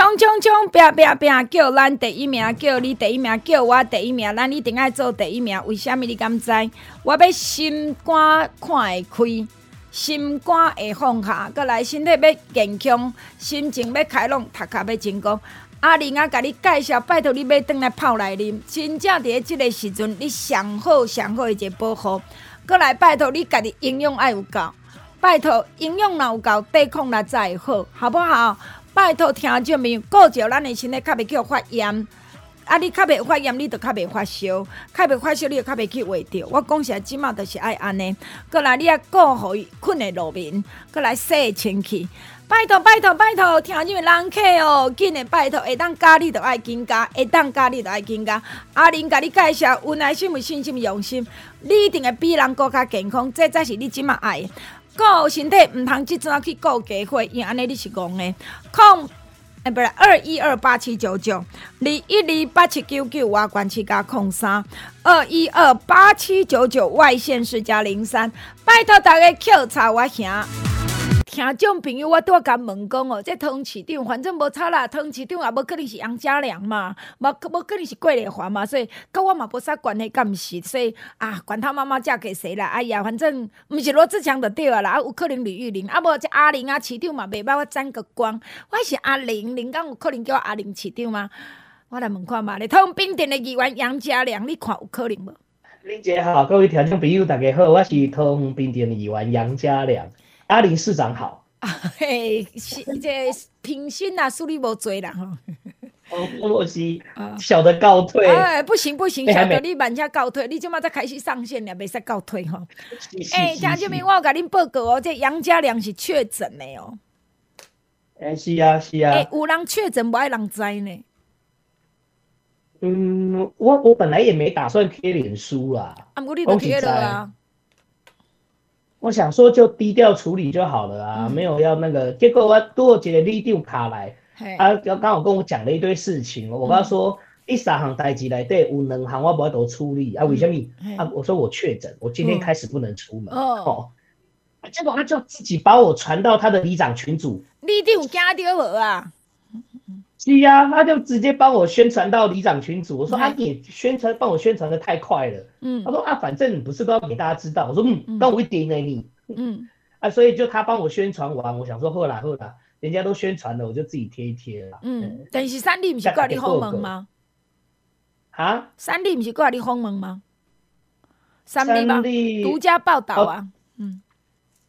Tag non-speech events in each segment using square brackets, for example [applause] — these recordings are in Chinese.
冲冲冲！拼拼拼！叫咱第一名，叫你第一名，叫我第一名，咱一定爱做第一名。为什么你敢知？我要心肝看会开，心肝会放下，阁来身体要健康，心情要开朗，读卡要成功。阿玲啊，甲你介绍，拜托你要转来泡来啉。真正伫咧即个时阵，你上好上好的一个保护。阁来拜托你家己营养爱有够，拜托营养若有够，抵抗力才会好，好不好？拜托听众朋友，顾着咱的身体，较袂去发炎。啊，你较袂发炎，你就较袂发烧，较袂发烧，你就较袂去话着。我讲实，即马就是爱安尼。过来，你啊顾好伊困的路面，过来洗清气。拜托，拜托，拜托，听众人客哦，紧的拜托，会当加你就爱紧加，会当加你就爱紧加。阿玲甲你介绍，有耐心、有信心、用心，你一定会比人更加健康。这才是你即马爱。顾身体，毋通即阵去顾家伙，因安尼你是戆的。空，哎，不是二一二八七九九，二一二八七九九，我关七加空三，二一二八七九九外线是加零三，拜托大家扣查我兄。听众朋友，我拄啊甲问讲哦，这汤市长反正无差啦，汤市长也无可能是杨家良嘛，无无可能是桂丽华嘛，所以跟我嘛无啥关系，干毋是？所以啊，管他妈妈嫁给谁啦？哎呀，反正毋是罗志强就对啊啦，啊有可能李玉玲，啊无这阿玲啊市长嘛，袂歹我沾个光，我是阿玲，玲刚有可能叫我阿玲市长吗？我来问看嘛，你汤饼店的议员杨家良，你看有可能无？林姐好，各位听众朋友大家好，我是汤饼店的议员杨家良。阿林市长好，啊、嘿，是这平心啊，数你无济啦吼。哦，我是小的告退。哎，不行不行，小的你慢下告退，你即马才开始上线了，袂使告退吼。哎，听这边我有甲恁报告哦，这杨家良是确诊的哦。哎，是啊是啊。哎，有人确诊，无爱人知呢。嗯，我我本来也没打算贴脸书啦啊。啊，我你都贴了啊。我想说就低调处理就好了啊，嗯、没有要那个。结果我多几个立定卡来，他刚刚好跟我讲了一堆事情。我跟他说，一三行代志来对，有两行我不要都处理啊。为什么？啊，我说我确诊，我今天开始不能出门。哦，哦，结果他就自己把我传到他的里长群组。你定有惊到无啊？[laughs] 是呀，他就直接帮我宣传到里长群组。我说啊，你宣传帮我宣传的太快了。嗯，他说啊，反正你不是都要给大家知道。我说嗯，那我一点给你。嗯，啊，所以就他帮我宣传完，我想说后来后来人家都宣传了，我就自己贴一贴了。嗯，但是三立不是挂你封门吗？啊？三立不是挂你封门吗？三立吗？独家报道啊。嗯。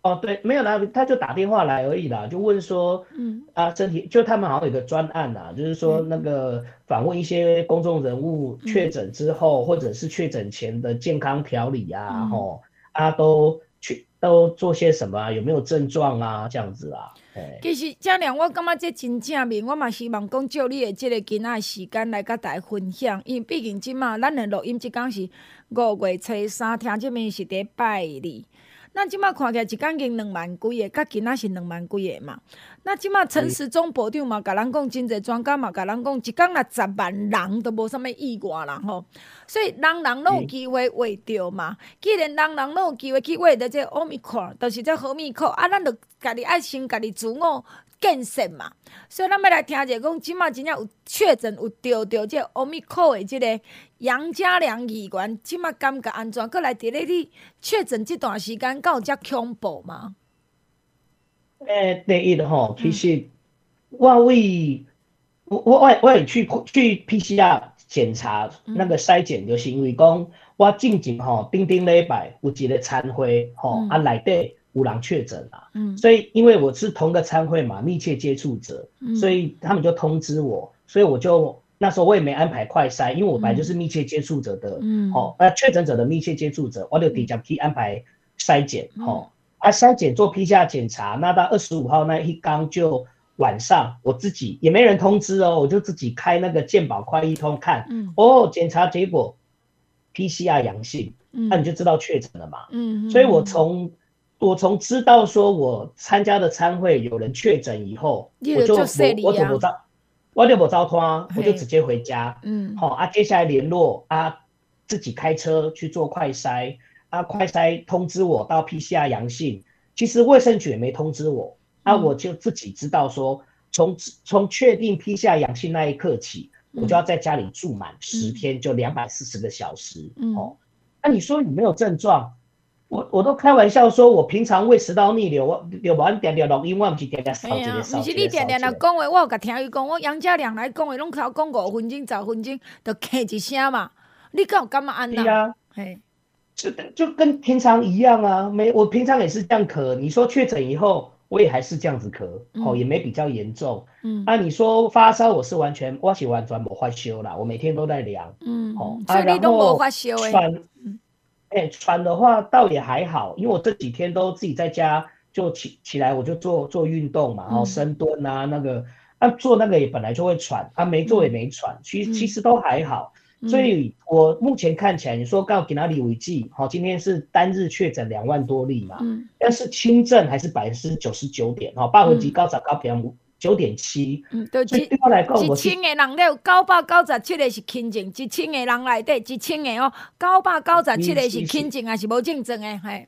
哦，对，没有啦，他就打电话来而已啦，就问说，嗯啊，身体就他们好像有个专案呐，就是说那个访问一些公众人物确诊之后，嗯、或者是确诊前的健康调理啊，吼、嗯、啊都去都做些什么啊，有没有症状啊，这样子啊。其实嘉良，我感觉这真正面，我嘛希望讲借你的这个今仔时间来甲大家分享，因为毕竟今嘛咱的录音即讲是五月初三，听这面是第拜二。咱即马看起来一工经两万几个，甲今仔是两万几个嘛。咱即马陈时中部长嘛，甲咱讲真侪专家嘛，甲咱讲一工若十万人都无啥物意外啦吼。所以人人拢有机会画着嘛。既然人人拢有机会去画着这奥密克戎，就是这奥密克啊，咱着家己爱心家己自我建设嘛。所以咱要来听者讲，即马真正有确诊有着着这奥密克戎的即个。杨家良议员，即马感觉安怎？阁来伫咧你确诊即段时间，敢有遮恐怖吗？诶、欸，第一吼，其实我为我我我我也去去 PCR 检查那个筛检，就是因为讲我进前吼，顶顶礼拜有一个餐会吼，啊内底有人确诊啦，嗯，所以因为我是同个餐会嘛，密切接触者，嗯，所以他们就通知我，所以我就。那时候我也没安排快筛，因为我本来就是密切接触者的，嗯，哦，那确诊者的密切接触者，我就直接去安排筛检，哦，啊，筛检做 PCR 检查，那到二十五号那一刚就晚上，我自己也没人通知哦，我就自己开那个健保快一通看，嗯，哦，检查结果 PCR 阳性，嗯，那你就知道确诊了嘛，嗯，所以我从我从知道说我参加的餐会有人确诊以后，我就我我怎么知道？我就不招拖，我就直接回家。嗯，好啊，接下来联络啊，自己开车去做快筛啊，快筛通知我到 PCR 阳性。其实卫生局也没通知我，啊，我就自己知道说，从从确定 PCR 阳性那一刻起，我就要在家里住满十天，就两百四十个小时。嗯，哦，那你说你没有症状？我我都开玩笑说，我平常胃食道逆流，我有冇点点录音，我唔是点点少一个少。不是你点点来讲话，我有甲听伊讲，我杨家良来讲话，拢头讲五分钟、十分钟，就咳一声嘛。你敢有感觉安那？对啊，嘿，就就跟平常一样啊，没，我平常也是这样咳。你说确诊以后，我也还是这样子咳，嗯、哦，也没比较严重。嗯，啊，你说发烧，我是完全，我是完全无发烧啦，我每天都在量。嗯，哦，所以你都无发烧诶。哎，喘的话倒也还好，因为我这几天都自己在家就起起来，我就做做运动嘛，然后深蹲啊，那个啊做那个也本来就会喘，啊没做也没喘，其实其实都还好，所以我目前看起来，你说告给哪里为记，好，今天是单日确诊两万多例嘛，但是轻症还是百分之九十九点，哈，八分级高早高比较。九点七，嗯，对，一一千个人了，九百九十七个是轻症，一千个人内底一千个哦，九百九十七个是轻症还是无症状的？嘿，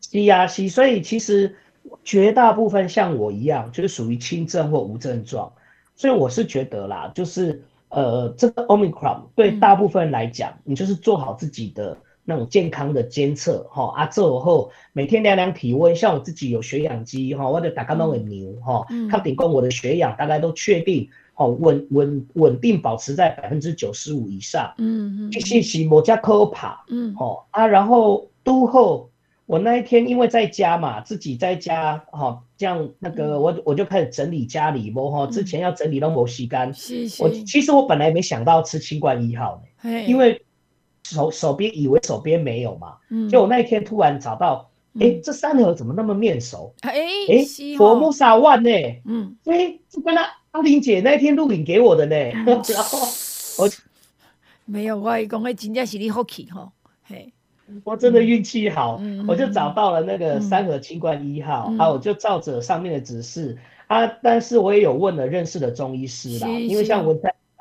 是啊，是，所以其实绝大部分像我一样，就是属于轻症或无症状，所以我是觉得啦，就是呃，这个 Omicron 对大部分来讲，你就是做好自己的。那种健康的监测，哈啊，做后每天量量体温，像我自己有血氧机，哈，我的打个那很牛，哈，康顶供我的血氧大概都确定，哦，稳稳稳定保持在百分之九十五以上，嗯嗯，其实是某家科帕，嗯，哦啊，然后都后我那一天因为在家嘛，自己在家，哈，这样那个我我就开始整理家里，不哈，之前要整理都没时间，我其实我本来没想到吃清冠一号的，因为。手手边以为手边没有嘛，嗯，就我那一天突然找到，哎、嗯。欸，这三盒怎么那么面熟？哎、欸、哎，佛木沙万呢？嗯，哎、欸，这跟他阿玲姐那天录影给我的呢，嗯、[laughs] 然后我没有，我讲的真正是你好气哈，嘿，我真的运气好，嗯、我就找到了那个三盒清冠一号，嗯、啊，我就照着上面的指示。啊，但是我也有问了认识的中医师啦，因为像我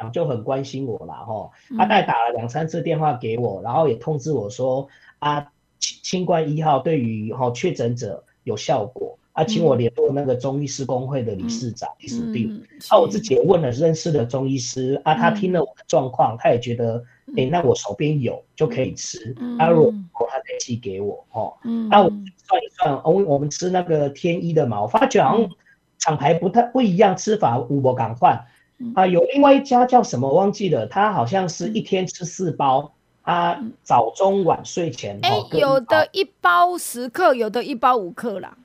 在。就很关心我了哈，他大概打了两三次电话给我，然后也通知我说啊，新冠一号对于哈确诊者有效果，啊，请我联络那个中医师公会的理事长李书定。啊，我自己也问了认识的中医师，啊，他听了我的状况，他也觉得，诶，那我手边有就可以吃，啊，如果他再寄给我，哈，那我算一算，我我们吃那个天一的嘛，我发觉好像厂牌不太不一样，吃法无不赶快。啊，有另外一家叫什么忘记了，他好像是一天吃四包，啊，早中晚睡前。哎、欸，有的一包十克，有的一包五克啦，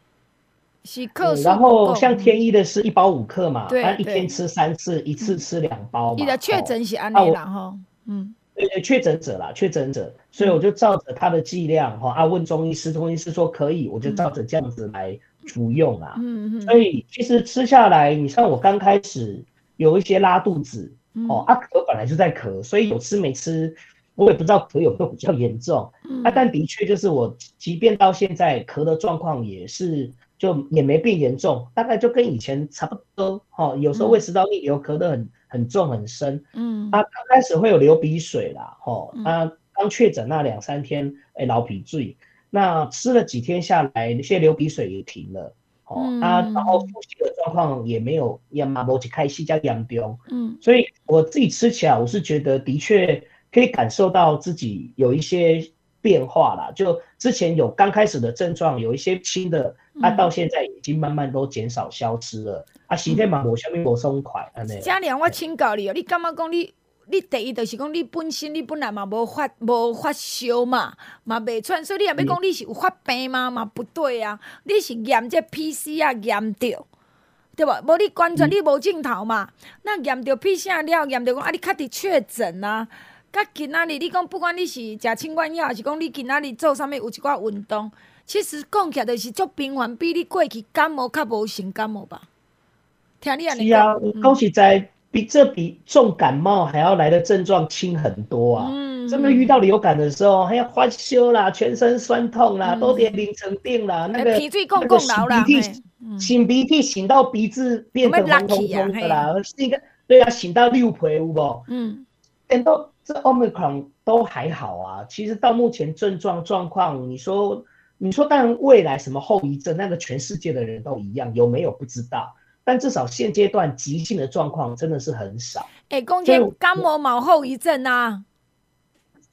是克、嗯。然后像天一的是一包五克嘛，他一天吃三次，一次吃两包嘛。你的确诊是安内啦哈，嗯，对对，确诊者啦，确诊者，所以我就照着他的剂量哈，啊，问中医师，中医师说可以，我就照着这样子来服用啊。嗯嗯。所以其实吃下来，你像我刚开始。有一些拉肚子，哦，啊咳本来就在咳，所以有吃没吃，我也不知道咳有没有比较严重，啊，但的确就是我，即便到现在咳的状况也是，就也没变严重，大概就跟以前差不多，哦，有时候胃食道逆流咳得很很重很深，嗯，啊，刚开始会有流鼻水啦，哦，啊，刚确诊那两三天，哎，老鼻水，那吃了几天下来，那些流鼻水也停了。哦，啊，然后呼吸的状况也没有也嘛无一开始加严重，嗯，所以我自己吃起来，我是觉得的确可以感受到自己有一些变化啦。就之前有刚开始的症状，有一些轻的，啊，到现在已经慢慢都减少消失了。嗯、啊，身体嘛无啥物无松快，安尼。嘉良，我请教你哦，你感觉讲你？你第一就是讲你本身你本来嘛无发无发烧嘛，嘛袂喘，所以你也要讲你是有发病嘛？嘛不对啊，你是验这 PC 啊验到，对吧？无你完全你无镜头嘛？那验着 PCR 了，验着讲啊，你确定确诊啊？甲今仔日你讲，不管你是食清冠药，还是讲你今仔日做啥物有一寡运动，其实讲起来就是足平凡，比你过去感冒较无成感冒吧？听你安尼讲。是啊，讲实在比这比重感冒还要来的症状轻很多啊。嗯。真的遇到流感的时候，还要发烧啦，全身酸痛啦，都得淋成病啦。那个那个擤鼻涕，擤鼻涕擤到鼻子变得红彤彤的啦，是一个对啊，擤到六皮有无？嗯，等到这 Omicron 都还好啊。其实到目前症状状况，你说你说，但未来什么后遗症，那个全世界的人都一样，有没有不知道？但至少现阶段急性的状况真的是很少。哎，讲起感冒毛后遗症啊？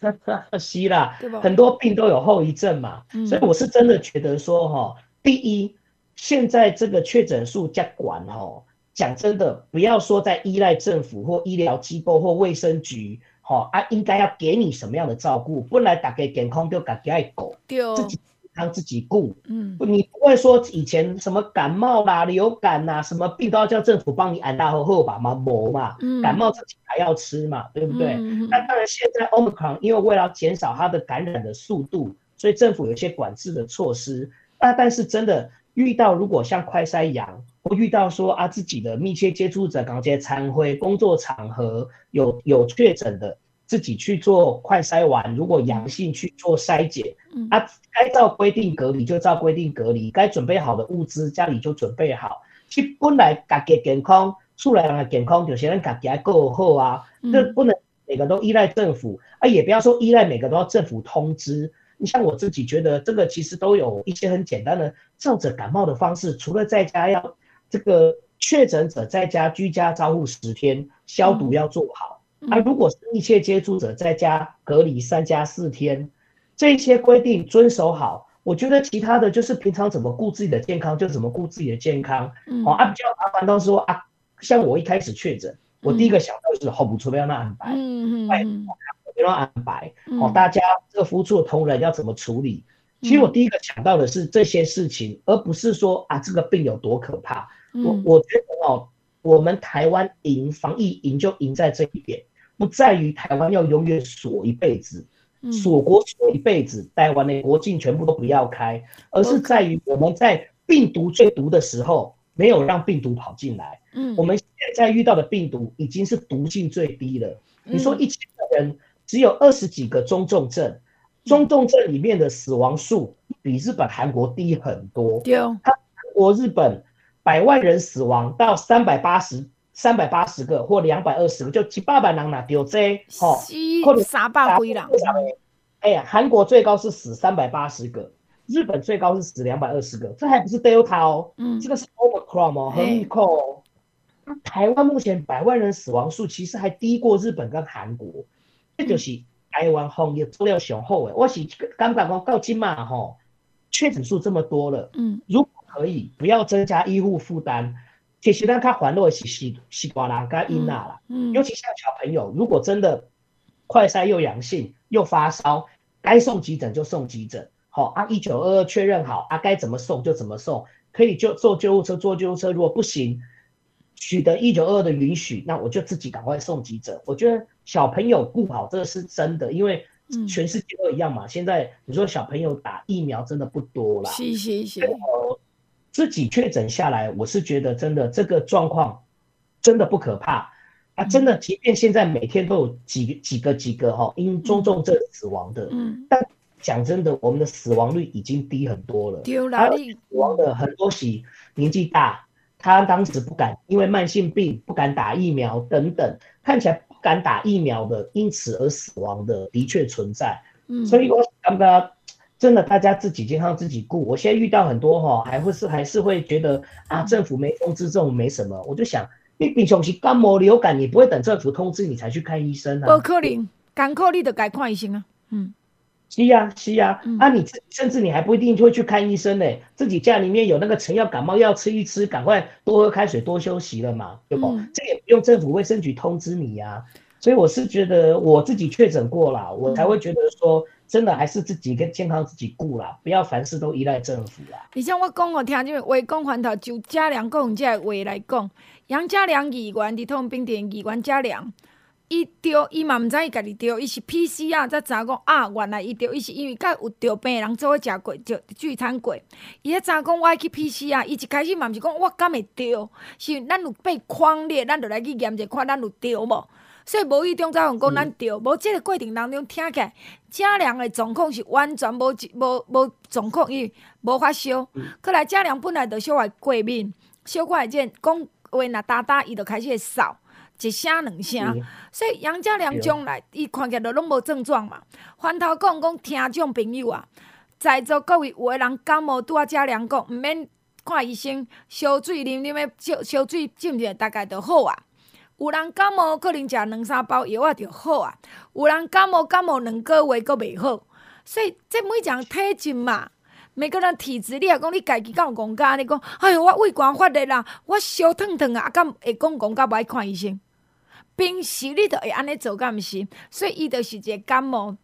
[laughs] 是啦，很多病都有后遗症嘛，嗯、所以我是真的觉得说哈，第一，现在这个确诊数加管哦，讲真的，不要说在依赖政府或医疗机构或卫生局，哈啊，应该要给你什么样的照顾，本来打给健康就打给爱顾，自己。让自己顾，嗯，你不会说以前什么感冒啦、流感呐，什么病都要叫政府帮你安大后后把嘛磨嘛，嗯，感冒自己还要吃嘛，对不对？嗯、那当然，现在 Omicron 因为为了减少它的感染的速度，所以政府有一些管制的措施。那但是真的遇到如果像快筛阳，或遇到说啊自己的密切接触者，刚接参会工作场合有有确诊的。自己去做快筛完，如果阳性去做筛检，嗯、啊，该照规定隔离就照规定隔离，该准备好的物资家里就准备好。其实本来家己健康，出来人的健康，有些人家己还够好啊，这、嗯、不能每个都依赖政府啊，也不要说依赖每个都要政府通知。你像我自己觉得，这个其实都有一些很简单的照着感冒的方式，除了在家要这个确诊者在家居家照护十天，消毒要做好。嗯而、啊、如果是密切接触者在家隔离三加四天，这些规定遵守好，我觉得其他的就是平常怎么顾自己的健康就怎么顾自己的健康。嗯，啊，比较麻烦到说啊，像我一开始确诊，我第一个想到就是好不出不要那安排，嗯嗯，不要安排，哦，大家这个服务处的同仁要怎么处理？其实我第一个想到的是这些事情，而不是说啊这个病有多可怕。我我觉得哦，我们台湾赢防疫赢就赢在这一点。不在于台湾要永远锁一辈子，锁国锁一辈子，台湾的国境全部都不要开，而是在于我们在病毒最毒的时候，没有让病毒跑进来。嗯，我们现在遇到的病毒已经是毒性最低了。你说一千个人只有二十几个中重症，中重症里面的死亡数比日本、韩国低很多。对，韩国、日本百万人死亡到三百八十。三百八十个或两百二十个，就七八百人拿丢这，吼，或者三百几人。哎呀，韩国最高是死三百八十个，日本最高是死两百二十个，这还不是 Delta 哦，嗯，这个是 Omicron 哦，很厉害哦。那台湾目前百万人死亡数其实还低过日本跟韩国，这就是台湾防疫做了上好的。我是刚刚讲到今嘛，吼，确诊数这么多了，嗯，如果可以不要增加医护负担。其实让他还落是西西瓜啦，跟伊娜啦，嗯，尤其像小朋友，如果真的快筛又阳性又发烧，该送急诊就送急诊，好啊，一九二二确认好啊，该怎么送就怎么送，可以就坐救护车坐救护车，如果不行，取得一九二二的允许，那我就自己赶快送急诊。我觉得小朋友顾好这个是真的，因为全世界都一样嘛。现在你说小朋友打疫苗真的不多啦，是是是。自己确诊下来，我是觉得真的这个状况真的不可怕啊！真的，即便现在每天都有几几个几个哈因中重症死亡的，嗯，但讲真的，我们的死亡率已经低很多了。丢了，死亡的很多是年纪大，他当时不敢，因为慢性病不敢打疫苗等等，看起来不敢打疫苗的，因此而死亡的的确存在。嗯，所以我刚刚。真的，大家自己健康自己顾。我现在遇到很多哈，还会是还是会觉得啊，政府没通知这种没什么。我就想，你平常是感冒流感，你不会等政府通知你才去看医生啊？不可能，刚考你就该看医生啊。嗯，是呀、啊，是呀、啊。嗯、啊，你甚至你还不一定就会去看医生呢。自己家里面有那个成药感冒药吃一吃，赶快多喝开水，多休息了嘛，对不？嗯、这也不用政府卫生局通知你呀、啊。所以我是觉得我自己确诊过了，我才会觉得说，真的还是自己跟健康自己顾啦，不要凡事都依赖政府啦。你像我讲我听，就话讲环头就嘉良讲这话来讲，杨嘉良议员伫痛并店议员嘉良。伊着，伊嘛毋知伊家己着，伊是 PCR 才知影讲啊，原来伊着，伊是因为甲有着病人做伙食过，着聚餐过。伊迄知影讲我爱去 PCR，伊一开始嘛毋是讲我敢会着，是咱有被匡列，咱着来去验者看咱有着无。所以无意中早讲咱着，无即、嗯、个过程当中听起来，嘉良的状况是完全无无无状况，伊无发烧。可、嗯、来嘉良本来着小可过敏，小可会见讲话若哒哒，伊就开始会嗽。一声两声，嗯、所以杨家良将来伊看起来都拢无症状嘛。反头讲讲听众朋友啊，在座各位有个人感冒，拄啊家良讲，毋免看医生，烧水啉啉的，烧烧水浸一下，大概就好啊。有人感冒可能食两三包药啊就好啊。有人感冒感冒两个月阁袂好，所以这每一种体质嘛，每个人体质，你若讲你家己敢有讲假，你讲，哎哟我胃管发热啦，我烧烫烫啊，敢会讲讲甲，无爱看医生。平时你都会安尼做，敢毋是？所以伊就是一个感冒，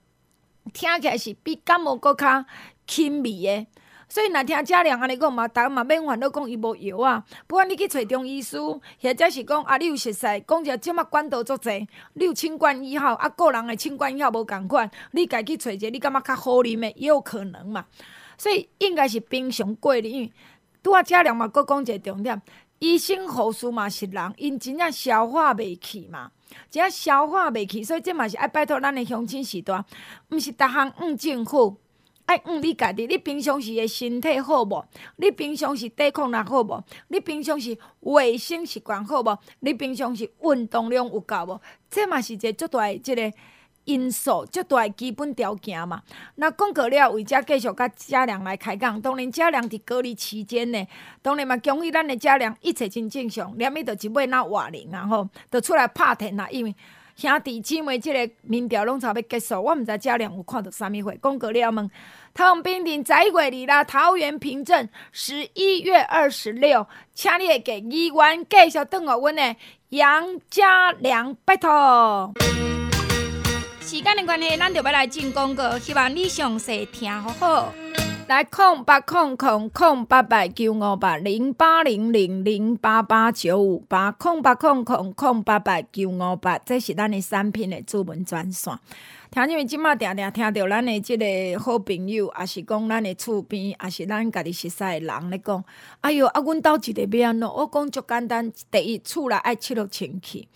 听起来是比感冒阁较轻微的。所以若听嘉良安尼讲嘛，逐个嘛免烦恼讲伊无药啊。不管你去找中医师，或者是讲啊，你有熟悉，讲者即马管道足济，你有清冠一号啊，个人的清冠一号无共款，你家去找一个你感觉较好啉的，也有可能嘛。所以应该是平常过的，因为拄啊嘉良嘛，阁讲一个重点。医生护士嘛是人，因真正消化袂去嘛，真正消化袂去，所以这嘛是爱拜托咱的乡亲时代，毋是逐项怨政府，爱怨你家己。你平常时的身体好无？你平常时抵抗力好无？你平常时卫生习惯好无？你平常时运动量有够无？这嘛是一个足大的即个。因素足大诶基本条件嘛。那讲过了，为遮继续甲嘉良来开讲。当然，嘉良伫隔离期间呢，当然嘛，恭喜咱诶嘉良一切真正常，连伊着一尾那活人啊吼，着出来拍天啦。因为兄弟姊妹即个民调拢差要结束，我毋知嘉良有看到啥物货。讲过了问，桃园平镇在过哩啦，桃园平镇十一月二十六，请你给议员继续等候阮诶杨嘉良，拜托。时间的关系，咱就要来进广告，希望你详细听好好。来，空八空空空八八九五八零八零零零八八九五八空八空空空八八九五八，这是咱的产品的主文专线。听因为即马定定听到咱的即个好朋友，也是讲咱的厝边，也是咱家己熟悉的人咧讲，哎哟，啊，阮兜一个要安怎？我讲足简单，第一厝内爱七六清气。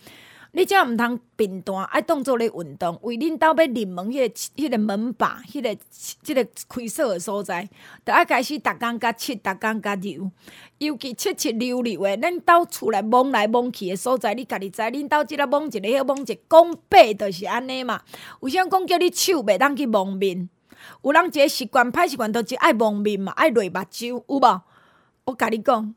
你只要毋通频断，爱当做咧运动，为恁兜要入门迄、个、迄个门把，迄、个、即、个开锁的所在，着爱开始逐工甲七，逐工甲溜，尤其七七溜溜的，恁兜厝内摸来摸去的所在，你家己知，恁兜即个摸一个，迄摸一个，讲白着是安尼嘛。有啥讲叫你手袂当去摸面？有人一个习惯，歹习惯，着是爱摸面嘛，爱泪目睭，有无？我甲你讲。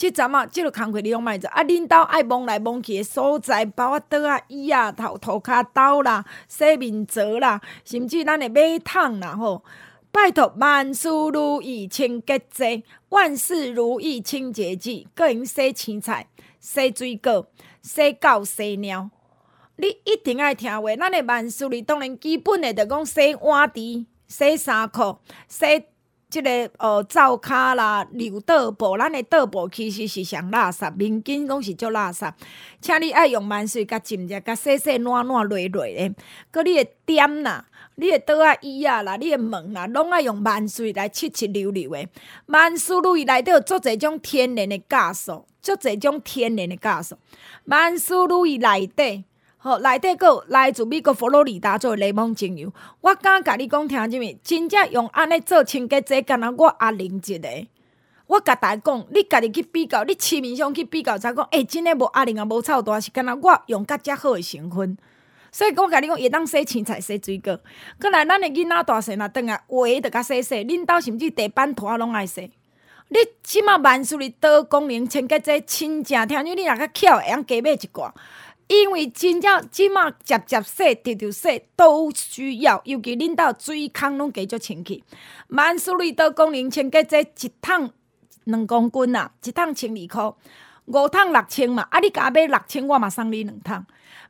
即阵啊，即个工课你拢莫做啊！恁兜爱摸来摸去诶所在，包括桌啊、椅啊、头涂骹刀啦、洗面槽啦，甚至咱诶马桶啦吼，拜托万事如意清洁剂，万事如意清洁剂，阁用洗青菜、洗水果、洗狗、洗猫。你一定爱听话，咱诶万事如意当然基本诶，着讲洗碗池、洗衫裤、洗。即、个呃，灶骹啦、尿道布，咱的道布其实是上垃圾，面巾拢是足垃圾。请你爱用万水甲浸者，甲洗洗暖暖累累的。搁你的点啦，你的桌啊椅啊啦，你的门啊，拢爱用万水来七七溜溜的。万事如意内底有足侪种天然的酵素，足侪种天然的酵素。万事如意内底。好，内底阁来自美国佛罗里达做的柠檬精油，我敢甲你讲，听啥物？真正用安尼做清洁剂，敢若我阿玲一个。我甲大家讲，你家己去比较，你市面上去比较，才讲，诶、欸，真诶无阿玲也无臭大，是敢若我用较遮好诶成分。所以我甲你讲，会当洗青菜、洗水果。阁来，咱诶囡仔大细若转来，鞋着甲洗洗。恁兜甚至地板拖拢爱洗。你即满万事如多功能清洁剂，真正听你，你若较巧，会用加买一寡。因为真正即马接接洗、直直洗都需要，尤其恁兜水坑拢加足清气。万事如意多功能清洁剂一桶两公斤啊，一桶千二箍。五桶六千嘛，啊，你甲买六千，我嘛送你两桶。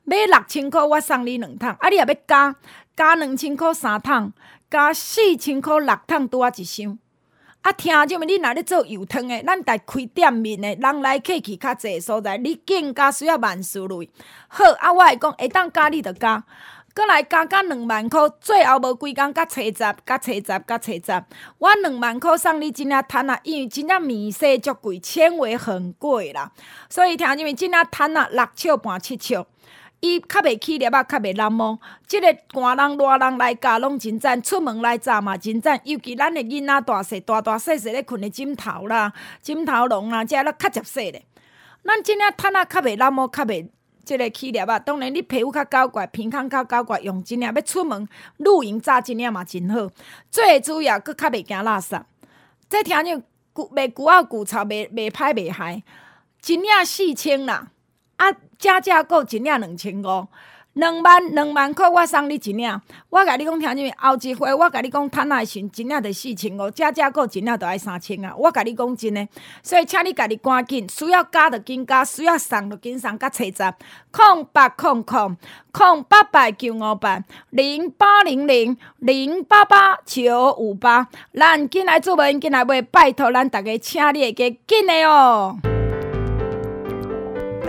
买六千块，我送你两桶。啊，你若要加加两千块三桶，加四千块六桶，拄啊一箱。啊，听众们，你若咧做油汤诶，咱家开店面诶，人来客去较济所在，你更加需要万事类。好，啊，我会讲，会当加你着加，阁来加加两万块，最后无几工，甲初十，甲初十，甲初十，我两万块送你真正趁啊，因为真正面色足贵，纤维很贵啦，所以听众们真正趁啊，六尺半七尺。伊较袂起粒啊，较袂难摸。即、个寒人热人来教拢真赞，出门来闸嘛真赞。尤其咱的囡仔大细大大细细咧困的枕头啦、枕头笼啦，即个较接实咧。咱即领趁啊较袂难摸，较袂即个起粒啊。当然你皮肤较高怪，鼻孔较高怪，用即领要出门露营扎即领嘛真好。最主要阁较袂惊垃圾。再听就旧袂古啊旧臭，袂袂歹袂害。真领四千啦，啊。加价购一领两千五，两万两万块我送你一领。我甲你讲听啥物？后一回我甲你讲，趁仔时一领着四千五，加价购一领着爱三千啊！我甲你讲真诶，所以请你家己赶紧，需要加着紧加，需要送着紧送，甲找十空八空空空八八九五八零八零零零八八九五八，咱进来做文，进来买，拜托咱逐个请你会记紧诶哦。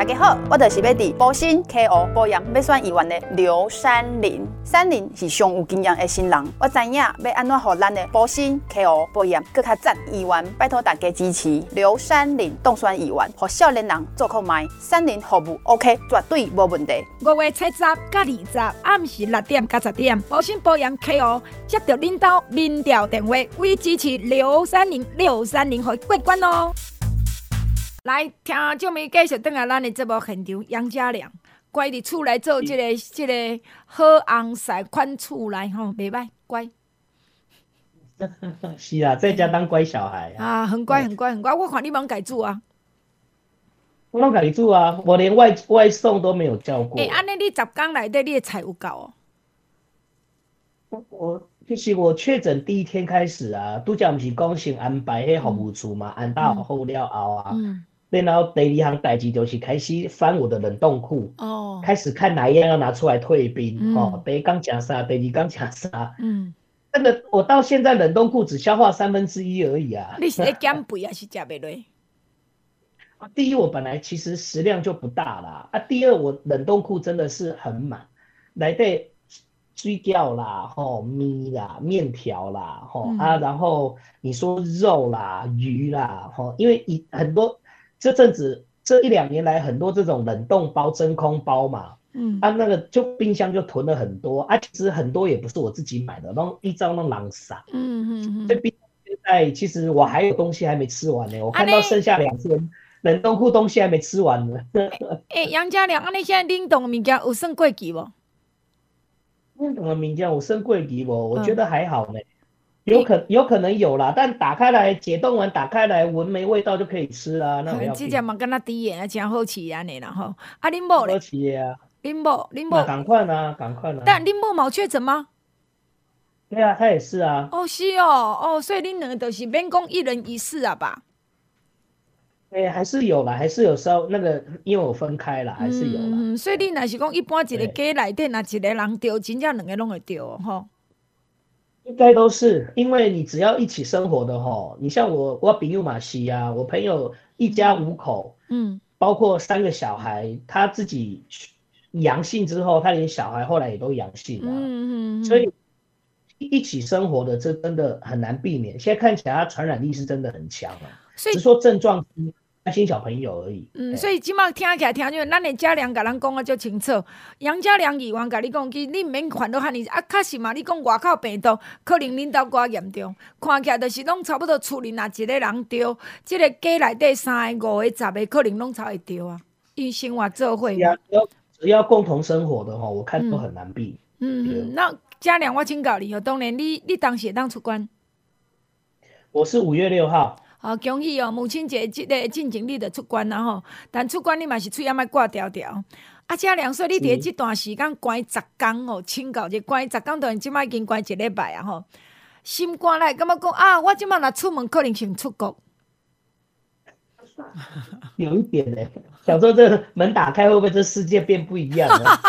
大家好，我就是要伫保险 KO 保养要选议员的刘珊玲。珊玲是上有经验的新人，我知影要安怎让咱的保险 KO 保养更加赞。议员拜托大家支持刘珊玲当选议员，和少年人做购买。珊玲服务 OK，绝对无问题。五月七十甲二十暗时六点甲十点，保险保养 KO 接到领导民调电话，为支持刘珊玲，刘珊玲会过关哦。来听，这么继续等下咱的节目现场，杨家良乖伫厝内做这个、这个好红婿款厝内吼，袂歹乖。[laughs] 是啊，在家当乖小孩啊，啊很乖很乖很乖。我看你忙改做啊，我拢改做啊，我连外外送都没有叫过。诶、欸，安尼你十工内底你的菜有够哦？我我其实我确诊第一天开始啊，都叫毋是讲先安排迄服务处嘛，安排好了后啊。然后第二项代志就是开始翻我的冷冻库，哦，开始看哪一样要拿出来退冰，嗯、哦，第一刚讲啥，第二刚讲啥，嗯，真的，我到现在冷冻库只消化三分之一而已啊。你是在减肥还是吃不落？[laughs] 第一，我本来其实食量就不大啦，啊，第二，我冷冻库真的是很满，来对水饺啦，吼、哦，米啦，面条啦，吼、哦嗯、啊，然后你说肉啦，鱼啦，吼、哦，因为一很多。这阵子这一两年来，很多这种冷冻包、真空包嘛，嗯，啊，那个就冰箱就囤了很多，啊，其实很多也不是我自己买的，然后一张那狼撒，嗯嗯嗯，这冰现在其实我还有东西还没吃完呢，我看到剩下两天冷冻库东西还没吃完呢。[laughs] 哎，杨家良，啊，你现在冷冻的物件有剩过期不？冷冻的物件有剩过期不？我觉得还好呢。有可有可能有啦，但打开来解冻完，打开来闻没味道就可以吃啦。那直接嘛跟他滴眼啊，真好吃安尼啦吼。啊，恁某咧？好吃啊！恁某恁某赶快啊，赶快啊！但恁某冇确诊吗？对啊，他也是啊。哦，是哦，哦，所以恁两个都是免讲一人一室啊吧？哎，还是有啦，还是有时候那个，因为我分开了，还是有啦。嗯，所以你若是讲一般一个家内底，若一个人丢，真正两个拢会丢吼。应该都是，因为你只要一起生活的吼，你像我，我比友马西啊，我朋友一家五口，嗯，包括三个小孩，他自己阳性之后，他连小孩后来也都阳性了，嗯嗯，嗯，所以一起生活的这真的很难避免。现在看起来，他传染力是真的很强啊，所以说症状。担心小朋友而已。嗯，所以即马听起来听就，咱的家良甲咱讲啊，足清楚。杨家良议员甲你讲，其实你毋免烦恼遐尼啊，确实嘛，你讲外口病毒可能恁兜较严重，看起来就是拢差不多厝里若一个人着，即、这个家内底三个、五个、十个，可能拢差会着啊。因为生活做伙，只要只要共同生活的话，我看都很难避。嗯嗯，那家良我请教你哦，当年你你当时会当出关？我是五月六号。好，恭喜哦！母亲节即个进前你着出关啦吼，但出关你嘛是喙仔莫挂条条。啊，遮两岁你伫即段时间关十工哦，请教者关十工，当然即摆已经关一礼拜啊吼。心肝内感觉讲啊，我即摆若出门可能想出国。[laughs] 有一点呢，想说这门打开会不会这世界变不一样了？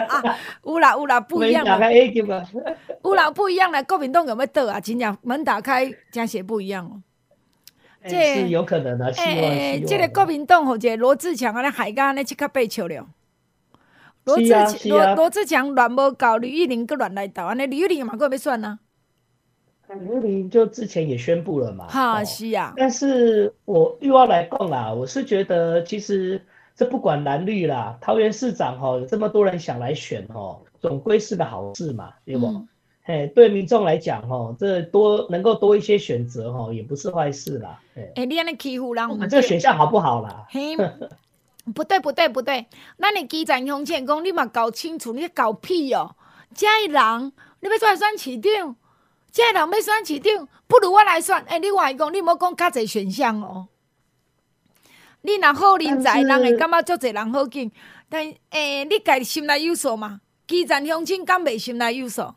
[laughs] 有啦有啦，不一样。打开？有啦不一样了，国民党有没有倒啊？真正门打开，真是不一样哦。这是有可能的。哎，这个国民党或者罗志强啊，那海干那即刻被笑了。罗志强罗罗志强乱无搞，吕玉玲搁乱来倒，安尼吕玉玲嘛搁要选呢？吕玉玲就之前也宣布了嘛。哈，是啊。但是我又要来讲啦，我是觉得其实这不管蓝绿啦，桃园市长吼，有这么多人想来选吼，总归是个好事嘛，对不？嗯哎，对民众来讲，吼，这多能够多一些选择，吼，也不是坏事啦。哎，你安尼欺负人，我们这个选项好不好啦？嘿，不对，不对，不对。那你基层乡亲讲，你嘛搞清楚，你搞屁哦！这人，你要出来选市长，这人要选市长，不如我来选。哎，你话讲，你莫讲较侪选项哦。你若好人才，人会感觉足侪人好劲。但哎，你家心内有数嘛？基层乡亲敢未心内有数？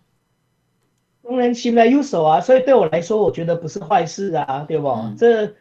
当然心内有手啊，所以对我来说，我觉得不是坏事啊，对不？嗯、这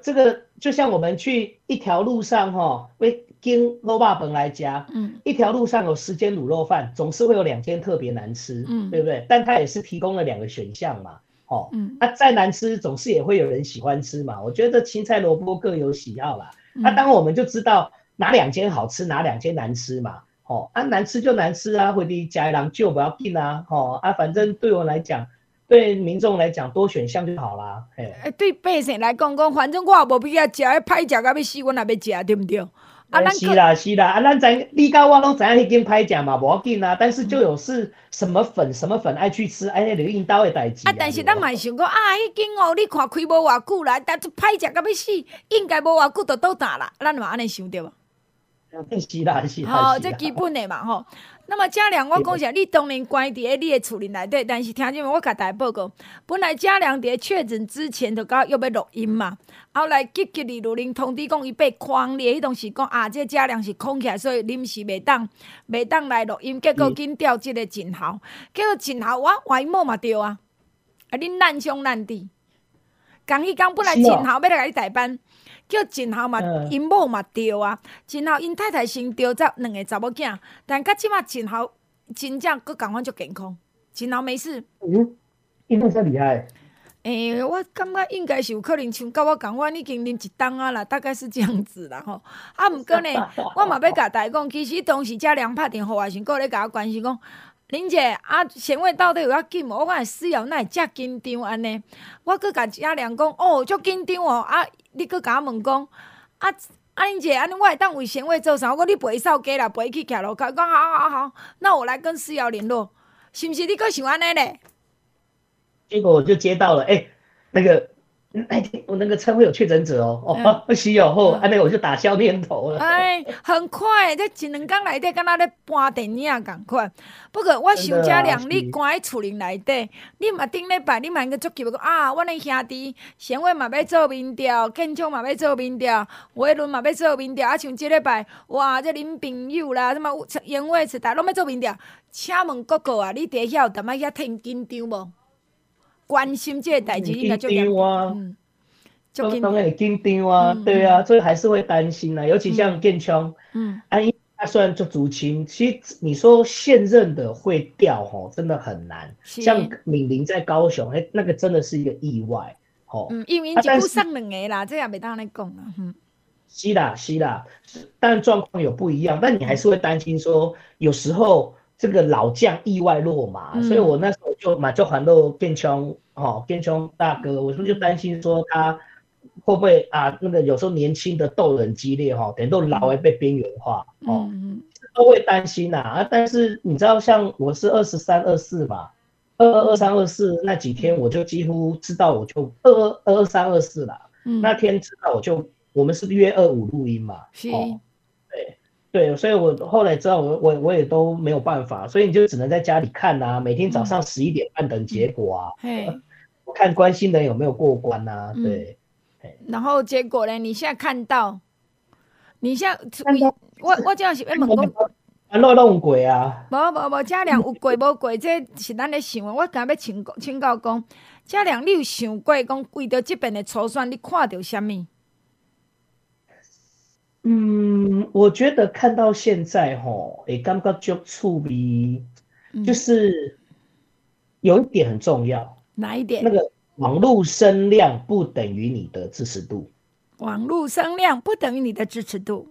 这个就像我们去一条路上哈，为经卤肉饭来家，嗯，一条路上有十间卤肉饭，总是会有两间特别难吃，嗯，对不对？但它也是提供了两个选项嘛，哦，嗯，啊，再难吃，总是也会有人喜欢吃嘛。我觉得青菜萝卜各有喜好啦，那、嗯啊、当我们就知道哪两间好吃，哪两间难吃嘛。哦，啊，难吃就难吃啊，或者加一两就不要紧啊，哦，啊，反正对我来讲，对民众来讲，多选项就好啦。哎、欸，对百姓来讲讲，反正我也无必要吃，歹食到要死，我也要食，对不对？啊，是啦是啦，啊，咱知你甲我拢知影迄间歹食嘛，无要紧啊。但是就有是什么粉什么粉爱去吃，哎，那个引导的代志。啊，但是咱嘛想讲啊，迄间哦，你看开无偌久啦，但是歹食到要死，应该无偌久就倒搭啦，咱嘛安尼想对无？是啦，是啦。好，这基本的嘛吼。那么嘉良，我讲一下，你当然关伫你的厝里内底，但是听见没？我甲大家报告，本来嘉良伫确诊之前就搞要要录音嘛，后来急急李，如林通知讲伊被框列，迄当时讲啊，这嘉良是空起来，所以临时袂当袂当来录音，结果紧调即个静豪，结果静豪我外某嘛对啊，啊，恁难兄难弟，刚一刚本来静豪要来甲你代班。叫真孝嘛，因某嘛对啊，真孝因太太先着才两个查某囝，但到即马真孝真正佫共款足健康，真孝没事。嗯，因为真厉害。诶、欸，我感觉应该是有可能像甲我共款已经啉一冬啊啦，大概是这样子啦吼。啊，毋过呢，[laughs] 我嘛要甲大家讲，其实当时嘉良拍电话还是过咧甲我关心讲。林姐，啊，贤惠到底有要紧无？我讲需要，那会遮紧张安尼。我阁甲嘉良讲，哦，足紧张哦。啊，你佫甲我问讲，啊，啊，玲姐，安尼我会当为贤惠做啥？我讲你陪扫街啦，陪去徛路口。讲好好好，那我来跟四幺联络，是毋是你佫想安尼咧？结果我就接到了，哎、那个。那 [laughs] 天我那个车会有确诊者哦，哦，不 [laughs] 需要后，安尼我就打消念头了。哎，很快，这一两工内底，敢若咧播电影共款。不过我想嘉良，你关喺厝里内底，你嘛顶礼拜，你嘛应该足记个啊，我的兄弟，贤惠嘛要做面调，建昌嘛要做面调，伟伦嘛要做面调，啊，像即礼拜，哇，这恁朋友啦，什么贤惠时代拢要做面调，请问哥哥啊，你伫遐有淡仔遐挺紧张无？关心这个代志应该就紧张啊，当当然会紧张啊，对啊，所以还是会担心啊，尤其像建昌，嗯，安一他虽然做主亲，其实你说现任的会掉吼，真的很难。像敏玲在高雄，哎，那个真的是一个意外，吼。嗯，因为一部上两个啦，这样没当来讲啊。嗯，是啦是啦，但状况有不一样，但你还是会担心说，有时候。这个老将意外落马，嗯、所以我那时候就马就环到变穷哦，变穷大哥，我说就担心说他会不会啊，那个有时候年轻的斗人激烈哈、哦，等于都老会被边缘化哦，嗯、都会担心呐啊，啊。但是你知道，像我是二十三、二四嘛，二二二三、二四那几天，我就几乎知道，我就二二二二三、二四啦。嗯、那天知道，我就我们是约二五录音嘛，是哦。对，所以我后来知道我，我我我也都没有办法，所以你就只能在家里看啊，每天早上十一点半等结果啊，嗯、我 [laughs] 看关心的人有没有过关啊，嗯、对。然后结果呢？你现在看到，你现在到我我这样是问讲，啊，漏漏鬼啊？无无无，嘉良有过无过？这是咱咧想，我刚要请请教讲，嘉良，你有想过讲为着这边的初选，你看到什么？嗯，我觉得看到现在吼，诶，感觉就触鼻，就是有一点很重要。哪一点？那个网络声量不等于你的支持度。网络声量不等于你的支持度，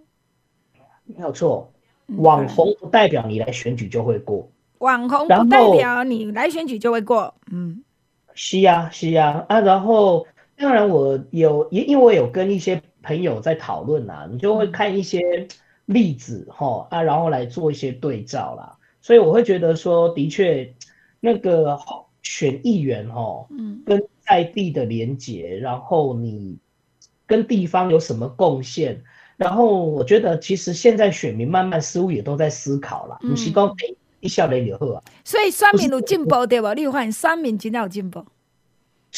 没有错。网红不代表你来选举就会过。网红不代表你来选举就会过。嗯，是呀，是呀。啊，然后当然我有，因因为我有跟一些朋友在讨论啊，你就会看一些例子哈啊，然后来做一些对照啦。所以我会觉得说，的确那个选议员哈，嗯，跟在地的连结，然后你。跟地方有什么贡献？然后我觉得，其实现在选民慢慢似乎也都在思考了。不是讲一笑雷以后啊，所以选民有进步对吧？你有发现选民真的有进步？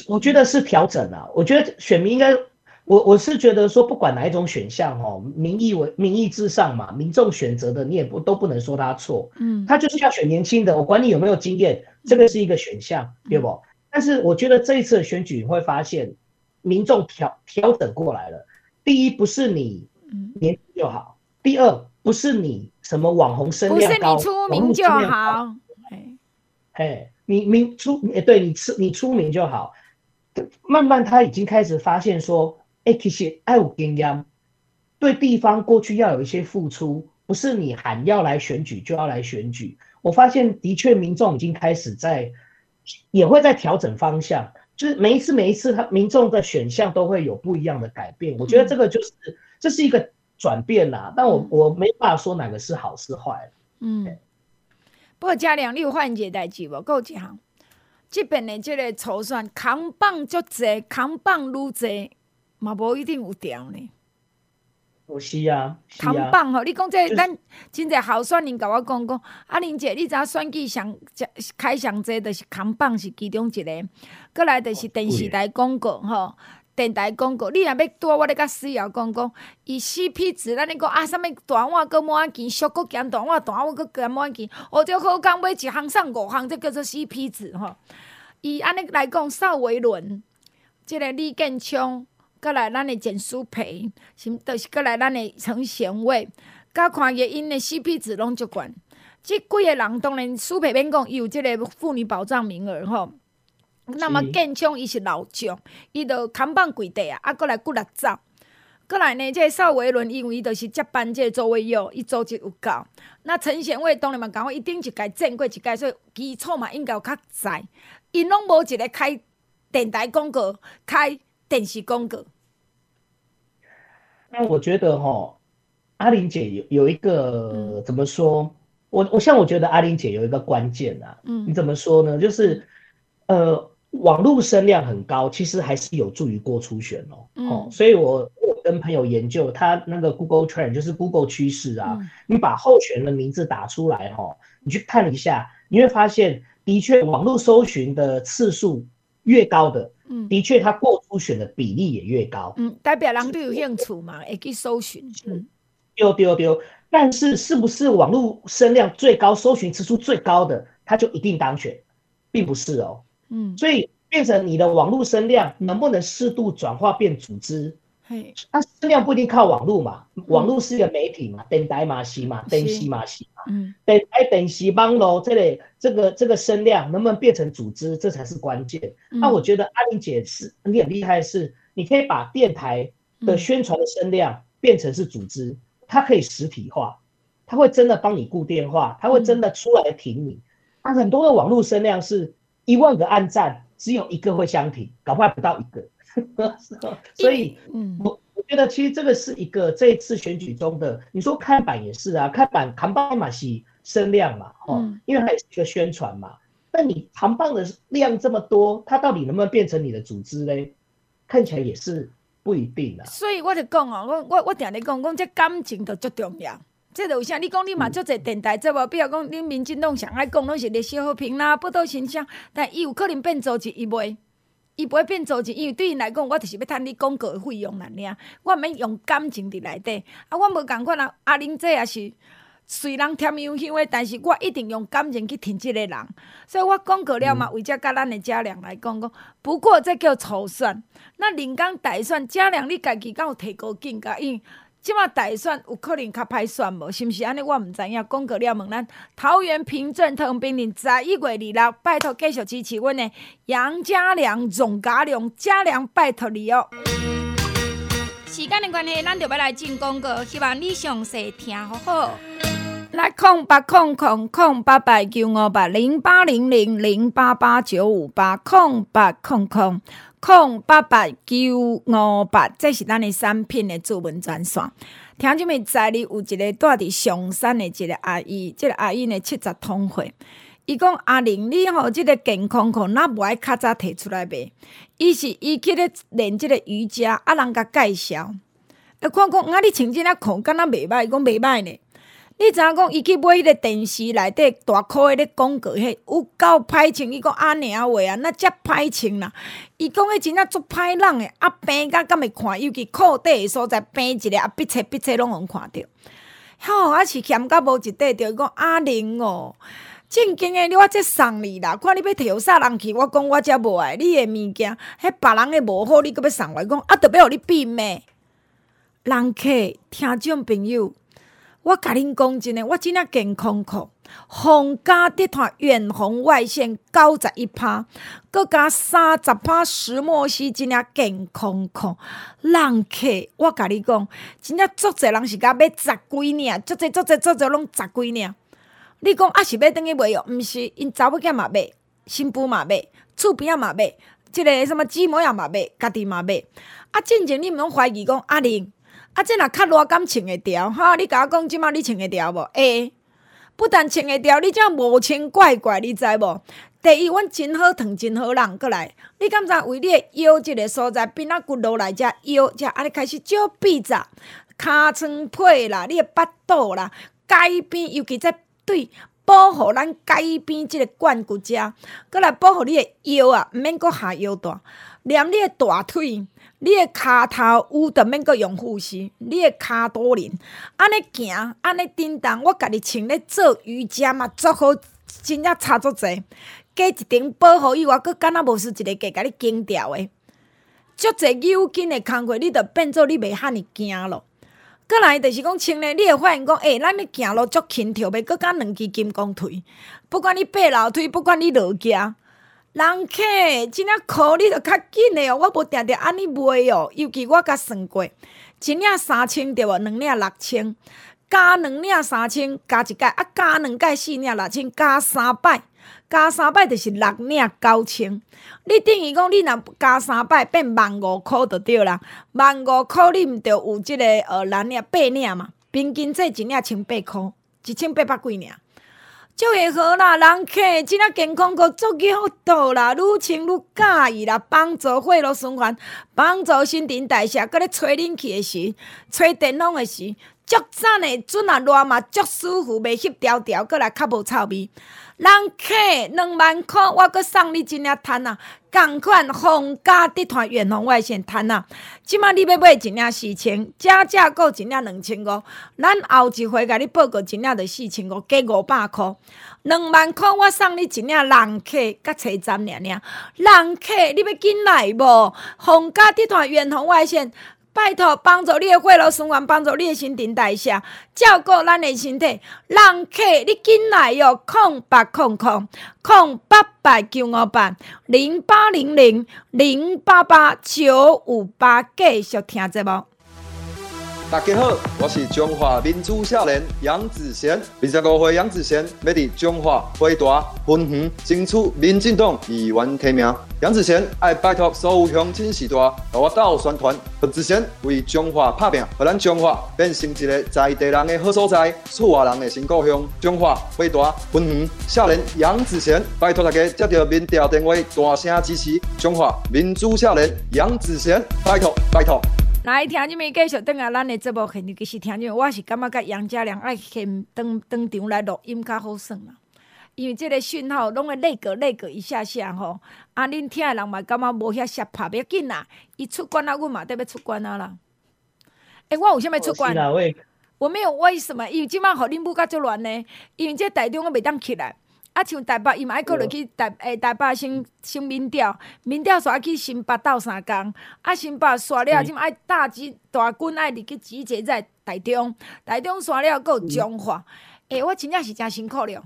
我觉得是调整啊。我觉得选民应该，我我是觉得说，不管哪一种选项哦，民意为民意至上嘛，民众选择的你也不都不能说他错。嗯，他就是要选年轻的，我管你有没有经验，这个是一个选项，对不？嗯，但是我觉得这一次的选举你会发现。民众调调整过来了。第一，不是你年轻就好；第二，不是你什么网红声量高，不是你出名就好。嘿，你名出，哎，对你出你出名就好。慢慢他已经开始发现说，哎，其实爱有经验，对地方过去要有一些付出，不是你喊要来选举就要来选举。我发现的确民众已经开始在，也会在调整方向。就是每一次每一次，他民众的选项都会有不一样的改变。我觉得这个就是这是一个转变啦，但我我没办法说哪个是好是坏。嗯，不过嘉良，你有发现一个代志无？够一项，这边的这个筹算扛棒足济，扛棒愈济，嘛无一定有调呢。是啊，扛棒吼！你讲这个，咱真侪候选人甲我讲讲，阿玲姐，你知影选举上开上济，就是扛棒是其中一个，过来就是电视台广告吼，电台广告。你若要多，我咧甲思瑶讲讲，伊 CP 值，咱咧讲啊，啥物大碗阁满钱，小阁咸大碗，大碗阁咸满钱，哦，就好讲买一项送五项，这叫做 CP 值吼。伊安尼来讲，邵维伦，即个李建昌。过来，咱的简书培，是，都是过来咱的陈贤伟，甲看个因的 CP 值拢足悬。即几个人当然书培免讲，伊有即个妇女保障名额吼。那么建昌伊是老将，伊就扛棒跪地啊，啊，过来骨力走。过来呢，即个邵维伦，因为伊就是接班即个周维佑，伊组织有够。那陈贤伟当然嘛讲，我一定一届战过一届，所以基础嘛应该有较在。因拢无一个开电台广告，开。电视广告。那我觉得哈，阿玲姐有有一个、嗯、怎么说？我我像我觉得阿玲姐有一个关键啊，嗯，你怎么说呢？就是呃，网络声量很高，其实还是有助于过初选哦。嗯、哦，所以我我跟朋友研究，他那个 Google Trend 就是 Google 趋势啊，嗯、你把候选人的名字打出来哈、哦，你去看一下，你会发现的确网络搜寻的次数越高的。嗯，的确，他过初选的比例也越高。嗯，代表人都有兴趣嘛，会去搜寻。嗯，丢丢丢。但是，是不是网络声量最高、搜寻次数最高的，他就一定当选，并不是哦。嗯，所以变成你的网络声量能不能适度转化变组织？嘿，它声量不一定靠网络嘛，网络是一个媒体嘛，电台嘛是嘛，电视嘛是嘛，嗯，电台电视网络这类这个这个声量能不能变成组织，这才是关键。那我觉得阿玲姐是你很厉害，是你可以把电台的宣传的声量变成是组织，它可以实体化，它会真的帮你固电话，它会真的出来挺你。啊，很多的网络声量是一万个按赞，只有一个会相挺，搞不好不到一个。[laughs] 所以，嗯，我我觉得其实这个是一个这一次选举中的，你说看板也是啊，看板扛棒嘛是声量嘛，哦，因为它也是一个宣传嘛。那你扛棒的量这么多，它到底能不能变成你的组织嘞？看起来也是不一定啊。所以我就讲哦，我我我听你讲讲，这感情就最重要。这就有啥？你讲你嘛做在电台做无？比如讲你民进党上爱讲拢是历史和平啦，不都形象？但伊有可能变组织，伊袂。伊不会变组织，因为对因来讲，我就是要趁你广告的费用啦，尔。我毋免用感情伫内底。啊，我无共款啊。阿玲姐也是随人添油香的，但是我一定用感情去挺即个人。所以我广告了嘛，为则甲咱的嘉良来讲讲。不过这叫粗算。那人工大算，嘉良你家己敢有提高境界？因即马大选有可能较歹选无？是毋是安尼？我毋知影。讲过了问咱桃园平镇特平林十一月二六，拜托继续支持阮的杨家良、总家良、家良拜托你哦。时间的关系，咱就要来进广告，希望你详细听好好。来空八空空空八八九五八零八零零零八八九五八空八空空。空八八九五八，这是咱的产品的主文专线。听这边在里有一个住伫上山的一个阿姨，这个阿姨呢七十通岁，伊讲阿玲，你吼这个健康裤，那无爱较早提出来卖。伊是伊去咧练这个瑜伽，啊人甲介绍，啊看讲啊你穿这个裤敢若袂歹，讲袂歹呢。你知影讲，伊去买迄个电视内底大箍迄个广告，迄有够歹穿。伊讲阿娘话啊，那遮歹穿啦。伊讲迄真正足歹人诶，啊病甲敢会看，尤其裤底诶所在病一个啊，笔册笔册拢会看着。吼，啊是嫌甲无一块着。伊讲阿玲哦，正经诶，你我这送你啦。看你要摕啥人去，我讲我遮无爱你诶物件，迄别人诶无好，你阁要送我。伊讲啊，着要互你变咩？人客听众朋友。我甲恁讲真诶，我真正健康裤，防假的团远红外线九十一趴，阁加三十趴石墨烯，真正健康裤。人客，我甲你讲，真正足侪人是甲买十几年，足侪足侪足侪拢十几年。你讲啊是要等于买哦？毋是，因查某囝嘛买，新妇嘛买，厝边啊嘛买，即、个什么姊妹啊嘛买，家己嘛买。啊，进前你毋拢怀疑讲阿玲。啊这若较热敢穿会着？哈，你甲我讲，即马你穿会着无？会、不但穿会着，你这无穿怪怪，你知无？第一，阮真好烫，真好人，过来，你敢知为你诶腰即个所在，边仔骨落来遮腰，遮安尼开始少闭杂，尻川皮啦，你诶巴肚啦，改变，尤其在对保护咱改变即个冠骨遮，过来保护你诶腰啊，毋免搁下腰带，连你诶大腿。你诶骹头有着免阁用护膝，你诶骹多灵，安尼行，安尼叮当，我家己穿咧做瑜伽嘛，足好，真正差足济。加一顶保护以外，阁敢若无是一个加甲你紧条诶，足济有劲诶工课，你着变做你袂遐尔惊咯。阁来着是讲穿咧，你会发现讲，诶、咱咧行路足轻佻，袂阁甲两支金刚腿，不管你爬楼梯，不管你落架。人客即领裤你着较紧的哦，我无定定安尼卖哦。尤其我甲算过，一领三千对无？两领六千，加两领三千，加一摆啊，加两摆四领六千，加三摆，加三摆着是六领九千。你等于讲，你若加三摆变万五箍着对啦。万五箍你毋著有即个呃六领八领嘛？平均这一领千八箍，一千八百几领。就会好啦，人客真啊健康阁足够好多啦，愈穿愈介意啦，帮助血液循环，帮助新陈代谢，搁咧吹冷气的时，吹电风的时，足赞的，准啊热嘛，足舒服，袂翕条条，阁来较无臭味。人客两万块，我阁送你一领毯啊！共款皇家集团远红外线赚啊！即马你要买一领四千，正价购一领两千五，咱后一回甲你报告一领着四千五，加五百箍。两万块我送你一领人客，甲车站领领。人客你要紧来无？皇家集团远红外线。拜托，帮助你的血液循环，帮助你的新陈代谢，照顾咱的身体。人客，你进来哟！空八空空空八八九五八零八零零零八八九五八，继续听节目。大家好，我是中华民族少年杨子贤，二十五岁杨子贤，要伫中华北大分园争取民进党议员提名。杨子贤爱拜托所有乡亲时代，和我斗宣传，和子贤为中华打拼，和咱中华变成一个在地人的好所在，厝外人的新故乡。中华北大分园少年杨子贤，拜托大家接到民调电话，大声支持中华民族少年杨子贤，拜托拜托。来听你们继续等下咱的节目，肯定是听你。我是感觉甲杨家良爱先登登场来录音较好耍啦，因为即个讯号拢会累个累个一下下吼。啊，恁听的人嘛感觉无遐适拍，别紧啦。伊出关啊，阮嘛得要出关啊啦。诶、欸，我有啥物出关？我没有为什么？因为即摆互恁母甲足乱呢？因为这台中我袂当起来。啊，像台北，伊嘛爱搁落去台诶台北先先民调，民调煞爱去新北斗三工，啊新北煞了，即嘛爱大集大军爱入去集结在台中，台中煞了，搁有彰化，诶、欸，我真正是诚辛苦了，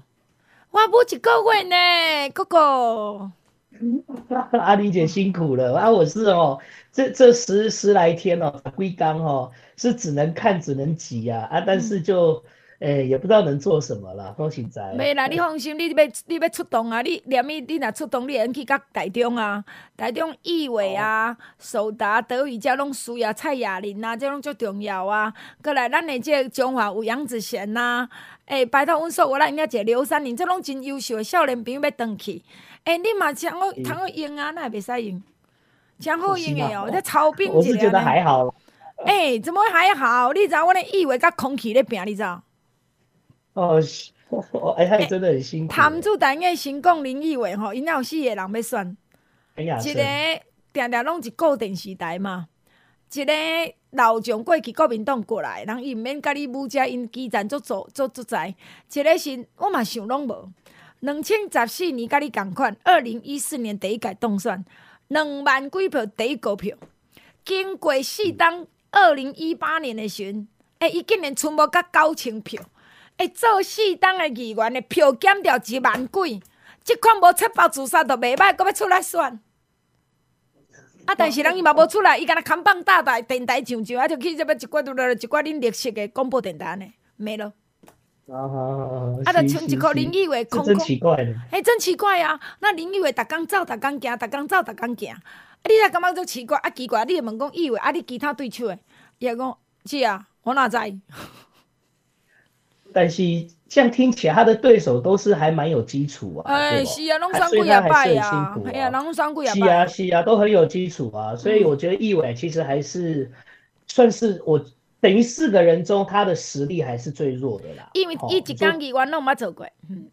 我无一个月呢，哥哥。[laughs] 阿玲姐辛苦了啊！我是哦，这这十十来天哦，归刚哦，是只能看只能挤啊啊！但是就诶、欸，也不知道能做什么啦，都实在。没啦，你放心，你要你要出动啊！你连咪你若出动，你会去甲台中啊，台中义伟啊、首达、德语遮拢需要蔡雅玲啊，这拢足重要啊！过来，咱的这中华有杨子贤呐，诶、欸，拜托阮说，我来人家这刘三林，这拢真优秀的少年朋友要转去。诶、欸，你嘛诚好，通好用啊，那也袂使用，诚好用的哦，这超冰一我是觉得还好。诶、欸，怎么还好？你知道我的意为甲空气咧拼，你知道？哦，[laughs] 哎、欸，他真的很辛苦。谭主单个新讲林义伟吼，因有四个人要选，一个定定拢是固定时代嘛，一个老将过去国民党过来，人伊毋免甲你武家因基层做做做做在，一个是我嘛想拢无。两千十四年，甲你共款。二零一四年第一届当选，两万几票第一高票。经过四当，二零一八年的时阵，欸，伊竟然剩无甲九千票。诶，做四当的议员的票减掉一万几，即款无七包自杀都袂歹，阁要出来选。啊，但是人伊嘛无出来，伊敢若扛棒大台电台上上，啊，就去这边一挂拄了一寡恁绿色的广播电台呢，没了。啊啊！啊，着像一个林义伟，空空，真奇怪呢。哎，真奇怪啊！那林义伟逐工走，逐工行，逐工走，逐工行。啊，你若感觉足奇怪，啊奇怪，你会问讲义伟，啊，你其他对手诶？伊会讲是啊，我哪知？但是这样听起来，他的对手都是还蛮有基础啊。哎，是啊，拢选几啊摆啊，哎呀，拢选几啊摆。是啊，是啊，都很有基础啊。所以我觉得易伟其实还是算是我。等于四个人中，他的实力还是最弱的啦。因为一直讲议员拢冇做过。嗯，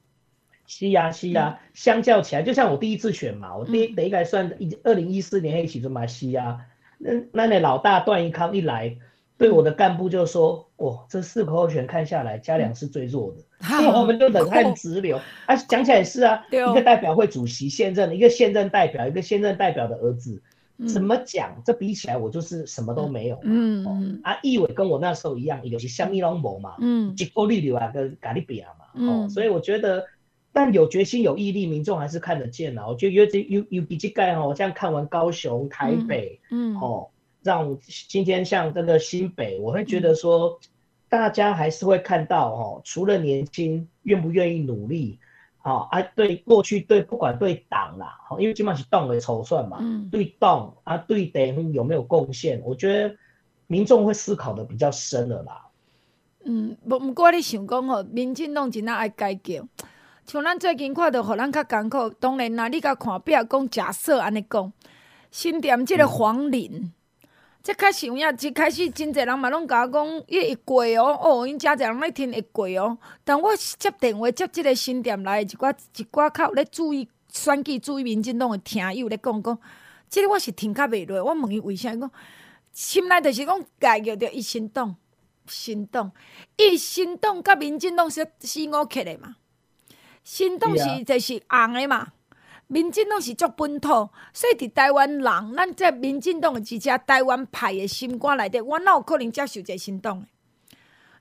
是呀、啊，是呀、啊嗯。相较起来，就像我第一次选嘛，我第一、嗯、第一个算一二零一四年黑起就嘛西啊。那那那老大段宜康一来，对我的干部就说：“哦，这四个候选看下来，嘉良是最弱的。嗯”所以我们就冷汗直流。啊，讲起来也是啊，一个代表会主席现任的，一个现任代表，一个现任代表的儿子。怎么讲？这比起来，我就是什么都没有。嗯，嗯啊，义伟跟我那时候一样，有些香蜜龙膜嘛，嗯，结果力流啊，跟咖喱比亚嘛，哦，所以我觉得，但有决心有毅力，民众还是看得见啊。我觉得有这有有比这盖哦，我这样看完高雄、台北，嗯，哦，让今天像这个新北，我会觉得说，大家还是会看到哦，除了年轻，愿不愿意努力。好、哦、啊，对过去对不管对党啦，因为基本上是党的筹算嘛，嗯、对党啊对党有没有贡献？我觉得民众会思考的比较深了啦。嗯，不不过你想讲吼，民进党真爱改革，像咱最近看到，互咱较艰苦。当然啦，你甲看表讲假设安尼讲，新店这个黄林。嗯即开始有影，一开始真侪人嘛拢甲我讲，伊会过哦，哦，因诚侪人咧听会过哦。但我接电话接即个新店来一寡一寡较咧注意选举、注意民进党诶听友咧讲讲，即个我是听较袂落。我问伊为啥，伊讲心内着是讲家己着伊心动，心动，伊心动甲民进党是四五克诶嘛，心动是就是红诶嘛。民进党是足本土，所以伫台湾人，咱这民进党诶支持台湾派诶心肝内底，我哪有可能接受一个新党诶？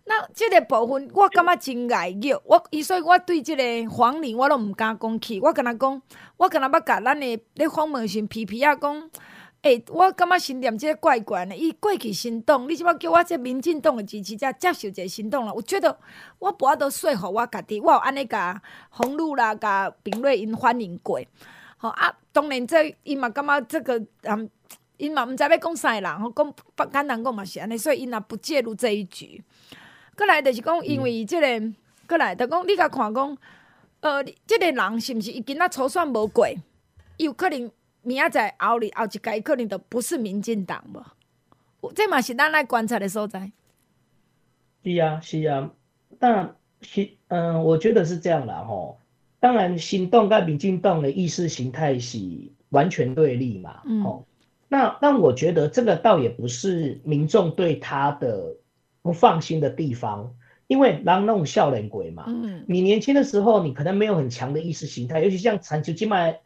那即个部分，我感觉真碍虐。我伊所以，我对即个黄玲，我都毋敢讲去。我敢若讲，我敢若要甲咱诶咧访问时皮皮仔讲。诶、我感觉新店即个怪怪的，伊过去行动，你即摆叫我这民进党的支持者接受一个新党啦？我觉得我无法度说服我家己，我有安尼甲红路啦、甲平瑞因反映过。吼啊，当然这伊嘛感觉这个嗯，伊嘛毋知要讲啥人，吼讲不简单讲嘛是安尼，所以伊也不介入这一局。过来就是讲，因为即、这个过、来就讲，你甲看讲，呃，即、这个人是毋是伊今仔初选无过，伊有可能。明仔载后日后一届可能都不是民进党无，这嘛是咱来观察的所在。是啊，是啊，但新嗯，我觉得是这样啦吼。当然，行动跟民进党的意识形态是完全对立嘛。嗯。吼，那那我觉得这个倒也不是民众对他的不放心的地方，因为狼那种笑脸鬼嘛，嗯，你年轻的时候你可能没有很强的意识形态，尤其像残球金麦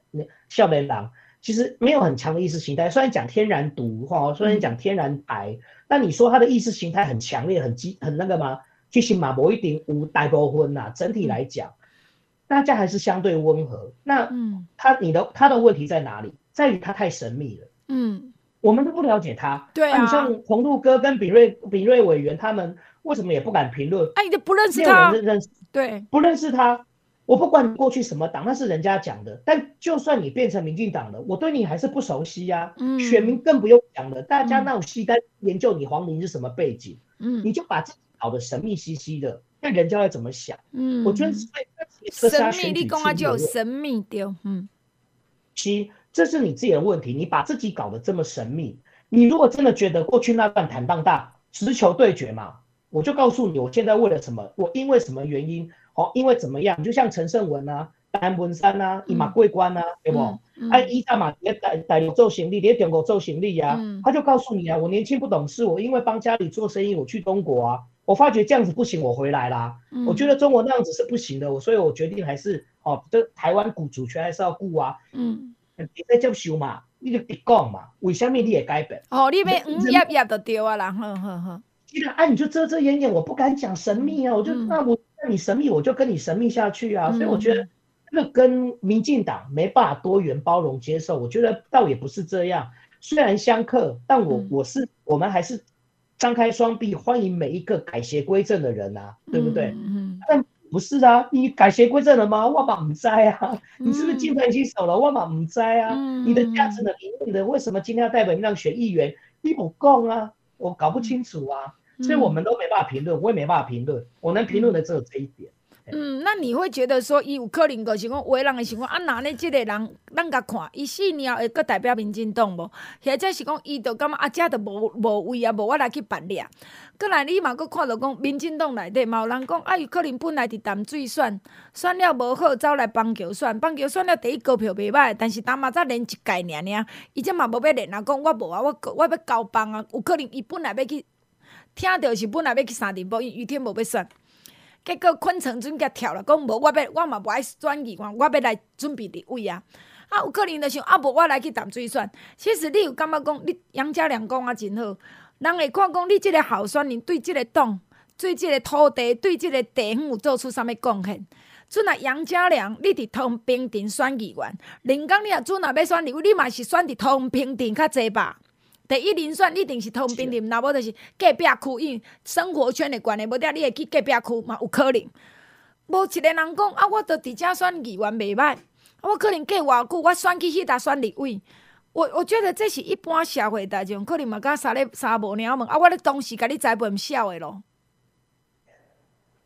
笑脸狼，其实没有很强的意识形态。虽然讲天然毒哈，虽然讲天然白，但你说他的意识形态很强烈、很激、很那个吗？其实嘛，某一点无代沟婚呐。整体来讲，大家还是相对温和。那嗯，他你的他的问题在哪里？在于他太神秘了。嗯，我们都不了解他。对啊，你像宏陆哥跟比瑞比瑞委员他们。为什么也不敢评论？哎，你都不认识他，没有人认识，对，不认识他。我不管你过去什么党，那是人家讲的。但就算你变成民进党了，我对你还是不熟悉呀、啊。嗯，选民更不用讲了，大家那种西单研究你黄明是什么背景，嗯，你就把自己搞得神秘兮兮的，那人家会怎么想？嗯，我觉得是神秘，你讲啊就有神秘掉。嗯，七这是你自己的问题，你把自己搞得这么神秘。你如果真的觉得过去那段坦荡荡，直球对决嘛。我就告诉你，我现在为了什么？我因为什么原因？哦，因为怎么样？就像陈胜文啊、陈文山啊、一马桂官啊，对不？哎，一大马也带带领做行李，也点过做行李呀。他就告诉你啊，我年轻不懂事，我因为帮家里做生意，我去中国啊，我发觉这样子不行，我回来啦。我觉得中国那样子是不行的，我所以我决定还是哦，这台湾股主权还是要顾啊。嗯，你在教修嘛，你就别讲嘛，为什么你也改变？哦，你别嗯呀呀的丢啊啦，呵呵呵。啊，你就遮遮掩掩，我不敢讲神秘啊，我就、嗯、那我那你神秘，我就跟你神秘下去啊。嗯、所以我觉得这个跟民进党没办法多元包容接受，我觉得倒也不是这样。虽然相克，但我、嗯、我是我们还是张开双臂欢迎每一个改邪归正的人啊，对不对？但不是啊，你改邪归正了吗？我嘛不在啊，你是不是金盆洗手了？我嘛不在啊，嗯、你的价值的理论的为什么今天要代表你让选议员？你不讲啊，我搞不清楚啊。所以我们都没办法评论，我也没办法评论，我能评论的只有这一点。嗯，那你会觉得说，伊有可能就是讲，有的人的情况啊，哪呢？即个人，咱甲看，伊四年后会阁代表民进党无？或者是讲，伊就感觉啊，遮都无无位啊，无我来去办理啊。阁来，你嘛阁看到讲，民进党内底嘛有人讲，啊，伊可能本来伫淡水选，选了无好，走来棒球选，棒球选了第一高票袂歹，但是当嘛才连一届尔尔，伊这嘛无要连啊，讲我无啊，我我要交棒啊，有可能伊本来要去。听到是本来要去三重，因余天无要选，结果昆城准甲跳了，讲无我要，我嘛无爱选议员，我要来准备立委啊！啊，有可能就想啊，无我来去淡水选。其实你有感觉讲，你杨家良讲啊真好，人会看讲你即个候选人对即个党、对即个土地、对即个地方有做出啥物贡献。阵啊，杨家良，你伫通平镇选议员，临港你若准啊要选立委，你嘛是选伫通平镇较济吧？第一人选一定是桃园平镇，若无就是隔壁区，因为生活圈的关系，无得你会去隔壁区嘛？有可能。无一个人讲啊，我着伫遮选议员袂歹，我可能过偌久，我选去迄搭选立委。我我觉得这是一般社会大众可能嘛，甲三咧三无鸟问啊，我咧当时甲你栽培毋少诶咯。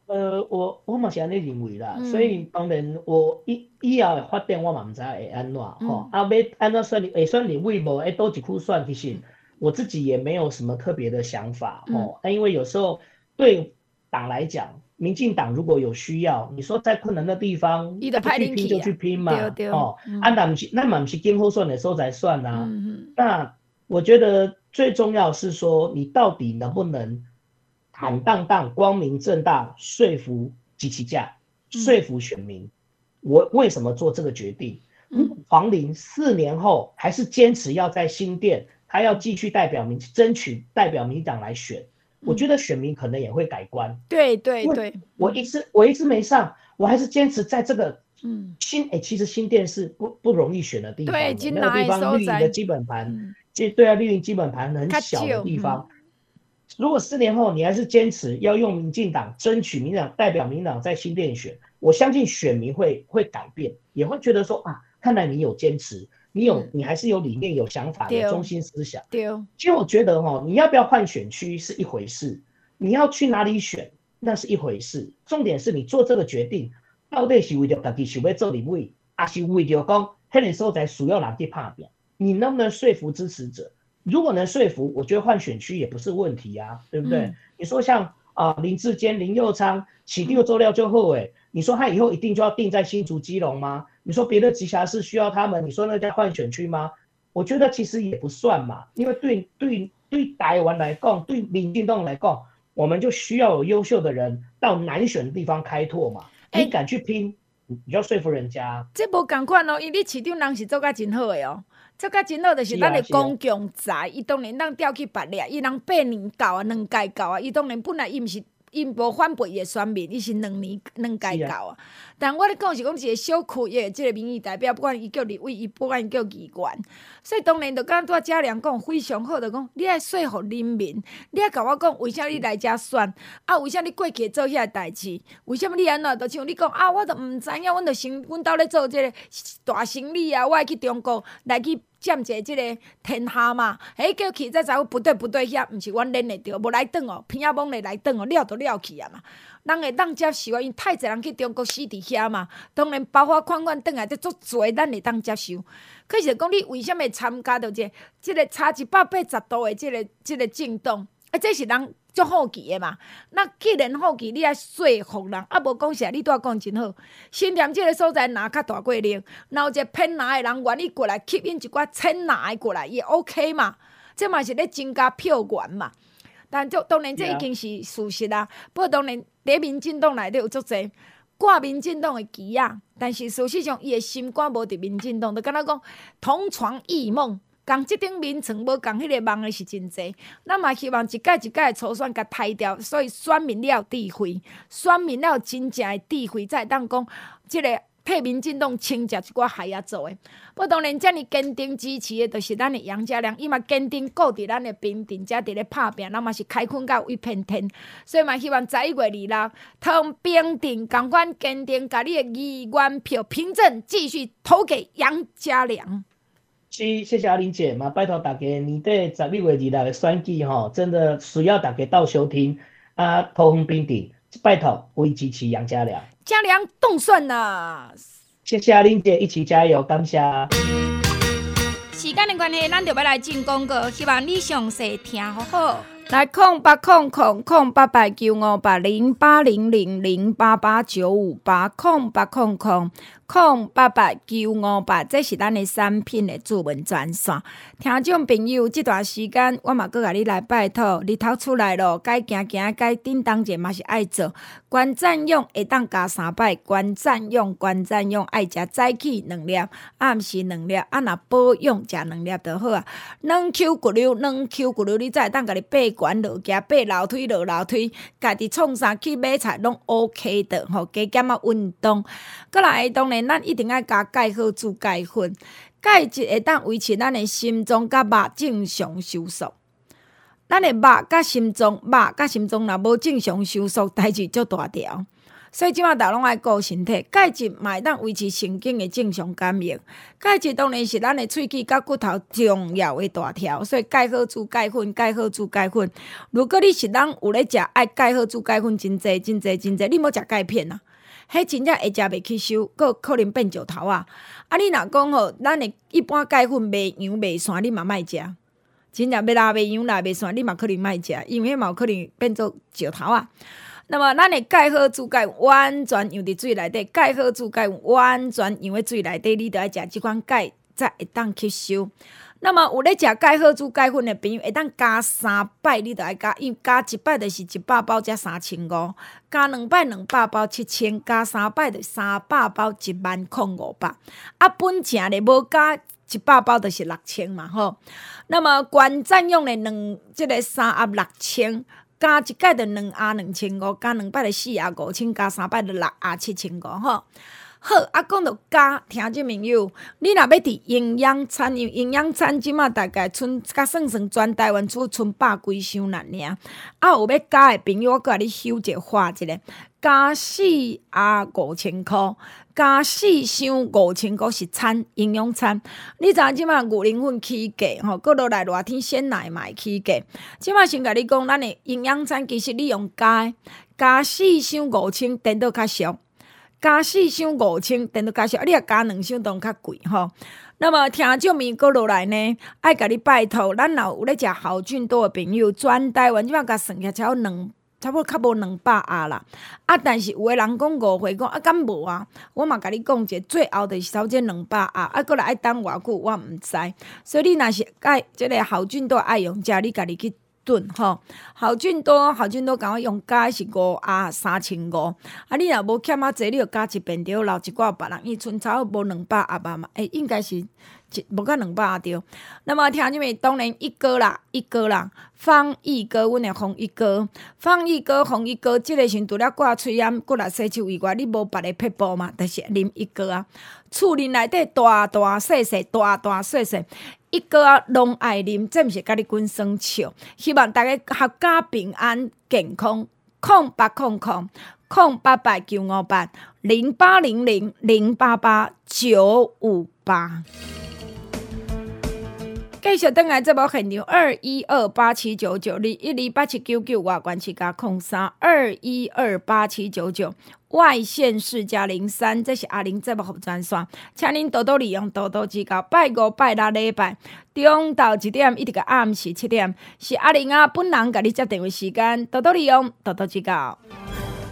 呃，我我嘛是安尼认为啦，嗯、所以当然我以以后诶发展我嘛毋知会安怎吼，嗯、啊，要安怎选会选立委无？诶，倒一区选其实我自己也没有什么特别的想法吼，啊、嗯，因为有时候对党来讲，民进党如果有需要，你说在困难的地方，去拼就去拼嘛，吼，啊，那毋是那嘛毋是今后算的时候才算啊，嗯嗯。那我觉得最重要是说你到底能不能。坦荡荡、光明正大说服机器架，说服选民，嗯、我为什么做这个决定？嗯、黄玲四年后还是坚持要在新店，他要继续代表民，争取代表民党来选。嗯、我觉得选民可能也会改观。对对对，我一直我一直没上，我还是坚持在这个嗯新哎、欸，其实新店是不不容易选的地方的，对那个地方绿营的基本盘，这、嗯、对啊，绿营基本盘很小的地方。如果四年后你还是坚持要用民进党争取民党代表民党在新店选，我相信选民会会改变，也会觉得说啊，看来你有坚持，你有你还是有理念、有想法的中心思想。对，其实我觉得哈，你要不要换选区是一回事，你要去哪里选那是一回事，重点是你做这个决定到底是为了自己想要做立委，还是为了讲那个时候在需要哪去拍拼，你能不能说服支持者？如果能说服，我觉得换选区也不是问题啊，对不对？嗯、你说像啊、呃、林志坚、林佑昌起定做料就后诶，你说他以后一定就要定在新竹基隆吗？你说别的直辖市需要他们，你说那叫换选区吗？我觉得其实也不算嘛，因为对对对台湾来讲，对民进党来讲，我们就需要有优秀的人到难选的地方开拓嘛。欸、你敢去拼，你就要说服人家。这无共款哦，因为你市长人是做甲真好的哦，做甲真好就是咱的公共财，伊、啊啊、当然咱调去别掠，伊人八年到啊，两届到啊，伊当然本来伊毋是。因无反驳伊诶选民，伊是两年两届到啊。但我咧讲是讲一个小区诶，即个民意代表，不管伊叫立委，伊不管伊叫议员，所以当然着敢拄仔嘉良讲非常好，着讲你爱说服人民，你爱甲我讲为啥你来遮选啊？为啥你过去做遐代志？为啥物你安怎？着像你讲啊，我着毋知影，阮着生阮兜咧做即个大生意啊，我爱去中国来去。占者即个天下嘛，迄叫去才知影不对不对，遐毋是阮练的着，无来顿哦，偏啊懵的来顿哦，了都了去啊嘛。人会当接受啊，因太侪人去中国死伫遐嘛，当然包括款款转来，这足侪咱会当接受。可是讲你为什么会参加到这即个差一百八十度的即个即个震动？啊，这是人。足好奇的嘛，那既然好奇，你爱说服人，啊无讲实，你拄仔讲真好。新店即个所在若较大过哩，若有一个偏南的人愿意过来吸引一寡浅南的过来，也 OK 嘛。这嘛是咧增加票源嘛。但就当然这已经是事实啦。不过当然，伫民进党内底有足侪挂民进党的旗啊，但是事实上伊的心肝无伫民进党，就敢若讲同床异梦。共即顶眠床无共迄个梦的是真济，咱嘛希望一届一届的初选甲筛掉，所以选民了有智慧，选民了有真正的智慧，才会当讲即个替民进党清洁一寡害仔做诶。不当然，遮尔坚定支持的，就是咱的杨家良，伊嘛坚定顾伫咱的平定，遮伫咧拍拼，咱嘛是开垦到一片天，所以嘛希望十一月二六，通平定共款坚定，甲你的议员票凭证继续投给杨家良。是，谢谢阿玲姐嘛，拜托大家年底十一月二日的选举吼，真的需要大家到收听啊，投分平定，拜托为支持杨家良，家良冻蒜呐！谢谢阿玲姐，一起加油，感谢。时间的关系，咱就要来进广告，希望你详细听好好。来空八空空空八八九五八零八零零零八八九五八空八空空。空八八九五八，这是咱的产品的主文专线。听众朋友，这段时间我嘛阁甲你来拜托，日头出来咯，该行行，该叮当者嘛是爱做。关赞用会当加三摆，关赞用关赞用爱食早起两粒，暗时两粒，啊若保养食两粒就好啊。软 Q 骨溜，软 Q 骨溜，你才会当甲你爬管落行，爬楼梯落楼梯，家己创啥去买菜拢 OK 的吼，加减啊运动，阁来当然。咱一定爱加钙好注钙粉，钙质会当维持咱的心脏甲肉正常收缩。咱的肉甲心脏，肉甲心脏若无正常收缩，代志就大条。所以即马逐拢爱顾身体，钙质嘛会当维持神经的正常感应。钙质当然是咱的喙齿甲骨头重要的大条，所以钙好珠钙粉，钙好珠钙粉。如果你是人有咧食爱钙好珠钙粉真侪真侪真侪，你莫食钙片啊。迄真正会食袂吸收，阁可能变石头啊！啊，你若讲吼，咱的一般钙粉袂扬袂散，你嘛莫食。真正要拉袂扬拉袂散，你嘛可能莫食，因为迄嘛有可能变做石头啊。那么，咱的钙好珠钙完全用伫水内底，钙好珠钙完全扬喺水内底，你着爱食即款钙才会当吸收。那么有咧食钙好珠钙粉的朋友，会当加三摆，你着爱加，因为加一摆着是一百包才三千五，加两摆两百包七千，加三摆着三百包一万空五百。啊，本正咧无加一百包着是六千嘛吼。那么关赞用的两即个三盒六千，加一摆著两盒两千五，加两摆的四盒五千，加三摆著六盒七千五吼。好，啊，讲到加，听众朋友，你若要伫营养餐，营营养餐即马大概剩甲算算全台湾厝剩百几箱啦尔。啊，有要加的朋友，我甲你修者画一个，加四啊五千箍，加四箱五千箍是餐营养餐。你知影即马牛奶粉起价吼，阁落来热天鲜奶嘛会起价。即马先甲你讲，咱的营养餐其实你用加，加四箱五千，等到较俗。加四箱五千，等于加少，啊，你若加两箱当较贵吼。那么听众们过落来呢，爱甲你拜托，咱若有咧食好菌多的朋友，转台湾即摆甲算起来才有两，差不多较无两百盒啦。啊，但是有诶人讲误会讲啊，敢无啊？我嘛甲你讲者，最后着是超这两百盒，啊，过来爱等偌久，我毋知。所以你若是爱即个好菌都爱用者，你家己去。顿吼，好俊多，好俊多，赶快用加是五啊三千五。啊，你若无欠啊侪，你就加一遍着，留一寡别人，伊剩差无两百啊吧嘛？诶、应该是。无甲两百啊！着，那么听你们？当然一哥啦，一哥啦，方一哥，阮诶方一哥，方一哥，方一哥，即个时阵除了挂喙烟，过来洗手以外，你无别个撇步嘛？但是啉一哥啊，厝里内底大大细细，大大细细，一哥啊，拢爱啉，这毋是甲你滚生笑。希望大家合家平安健康，空八空空，空八八九五八零八零零零八八九五八。继续登来这部现场，二一二八七九九二一二八七九九外关系加空三二一二八七九九外线四加零三，这是阿玲这部服专线，请您多多利用，多多指教。拜五拜六礼拜中昼一点一直到暗时七点，是阿玲啊本人给你接电话时间，多多利用，多多指教。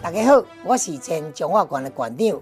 大家好，我是前中华馆的馆长。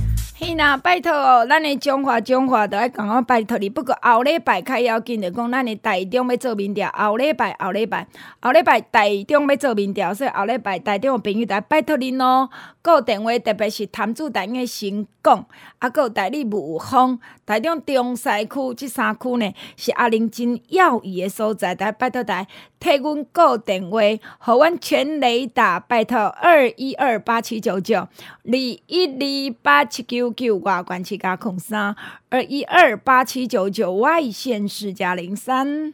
嘿呐，拜托哦，咱的中华中华都爱讲我拜托你。不过后礼拜较要紧，就讲咱的台中要做民调。后礼拜后礼拜后礼拜台中要做民调，所以后礼拜台中的朋友来拜托恁哦。个电话特别是谭主台的新港，啊，个代理雾峰，台中中西区这三区呢，是阿玲真要义的所在。来拜托台，替阮挂电话，和阮全雷打拜托二一二八七九九二一二八七九九外关七加空三二一二八七九九外线四加零三。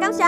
感谢。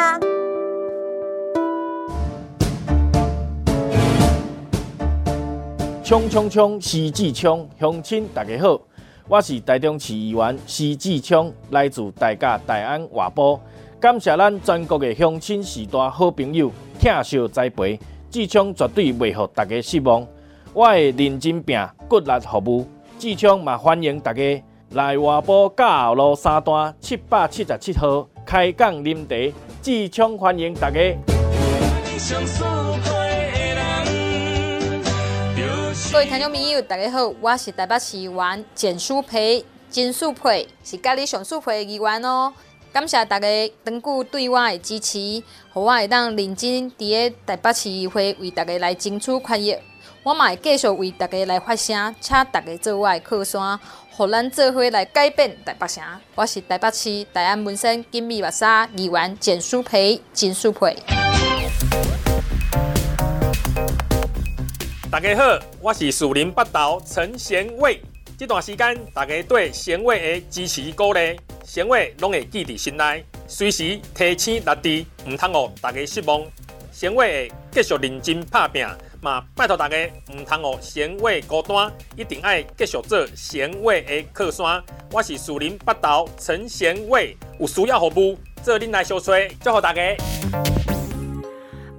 冲冲冲！徐志聪，乡亲大家好，我是台中市议员徐志聪，来自大甲大安外埔，感谢咱全国的乡亲时代好朋友，疼惜栽培，志聪绝对袂让大家失望。我会认真拼，骨力服务，志聪嘛欢迎大家来外埔嘉后路三段七百七十七号。开讲啉茶，志聪欢迎大家。各位听众朋友，大家好，我是台北市议员简淑培，简舒培是家里上舒培的议员哦。感谢大家长久对我的支持，让我会当认真伫个台北市议会为大家来争取权益。我嘛会继续为大家来发声，请大家做我的靠山。和咱做伙来改变台北城。我是台北市大安门生金米瓦沙议员简舒培，简舒培。大家好，我是树林北投陈贤伟。这段时间，大家对贤伟的支持鼓励，贤伟拢会记在心内，随时提醒大家，唔通让大家失望。贤伟会继续认真打拼。嘛，拜托大家唔通让贤伟孤单，一定爱继续做贤伟的靠山。我是树林北投陈贤伟，有需要服务，做恁来相找，祝福大家。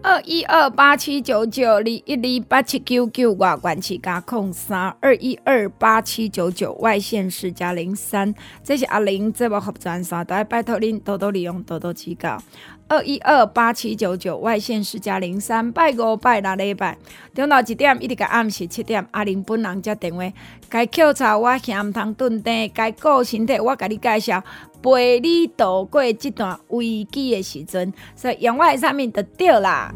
二一二八七九九二一二八七九九外关七加空三二一二八七九九外线是加零三，这是阿玲节目服装三，大家拜托您多多利用，多多指教。二一二八七九九外线是加零三，拜五拜六礼拜，中昼一点一直到暗时七点，阿玲本人接电话，该考察我嫌毋通炖茶，该顾身体我甲你介绍，陪你度过这段危机的时阵，所以用我的产品就对啦。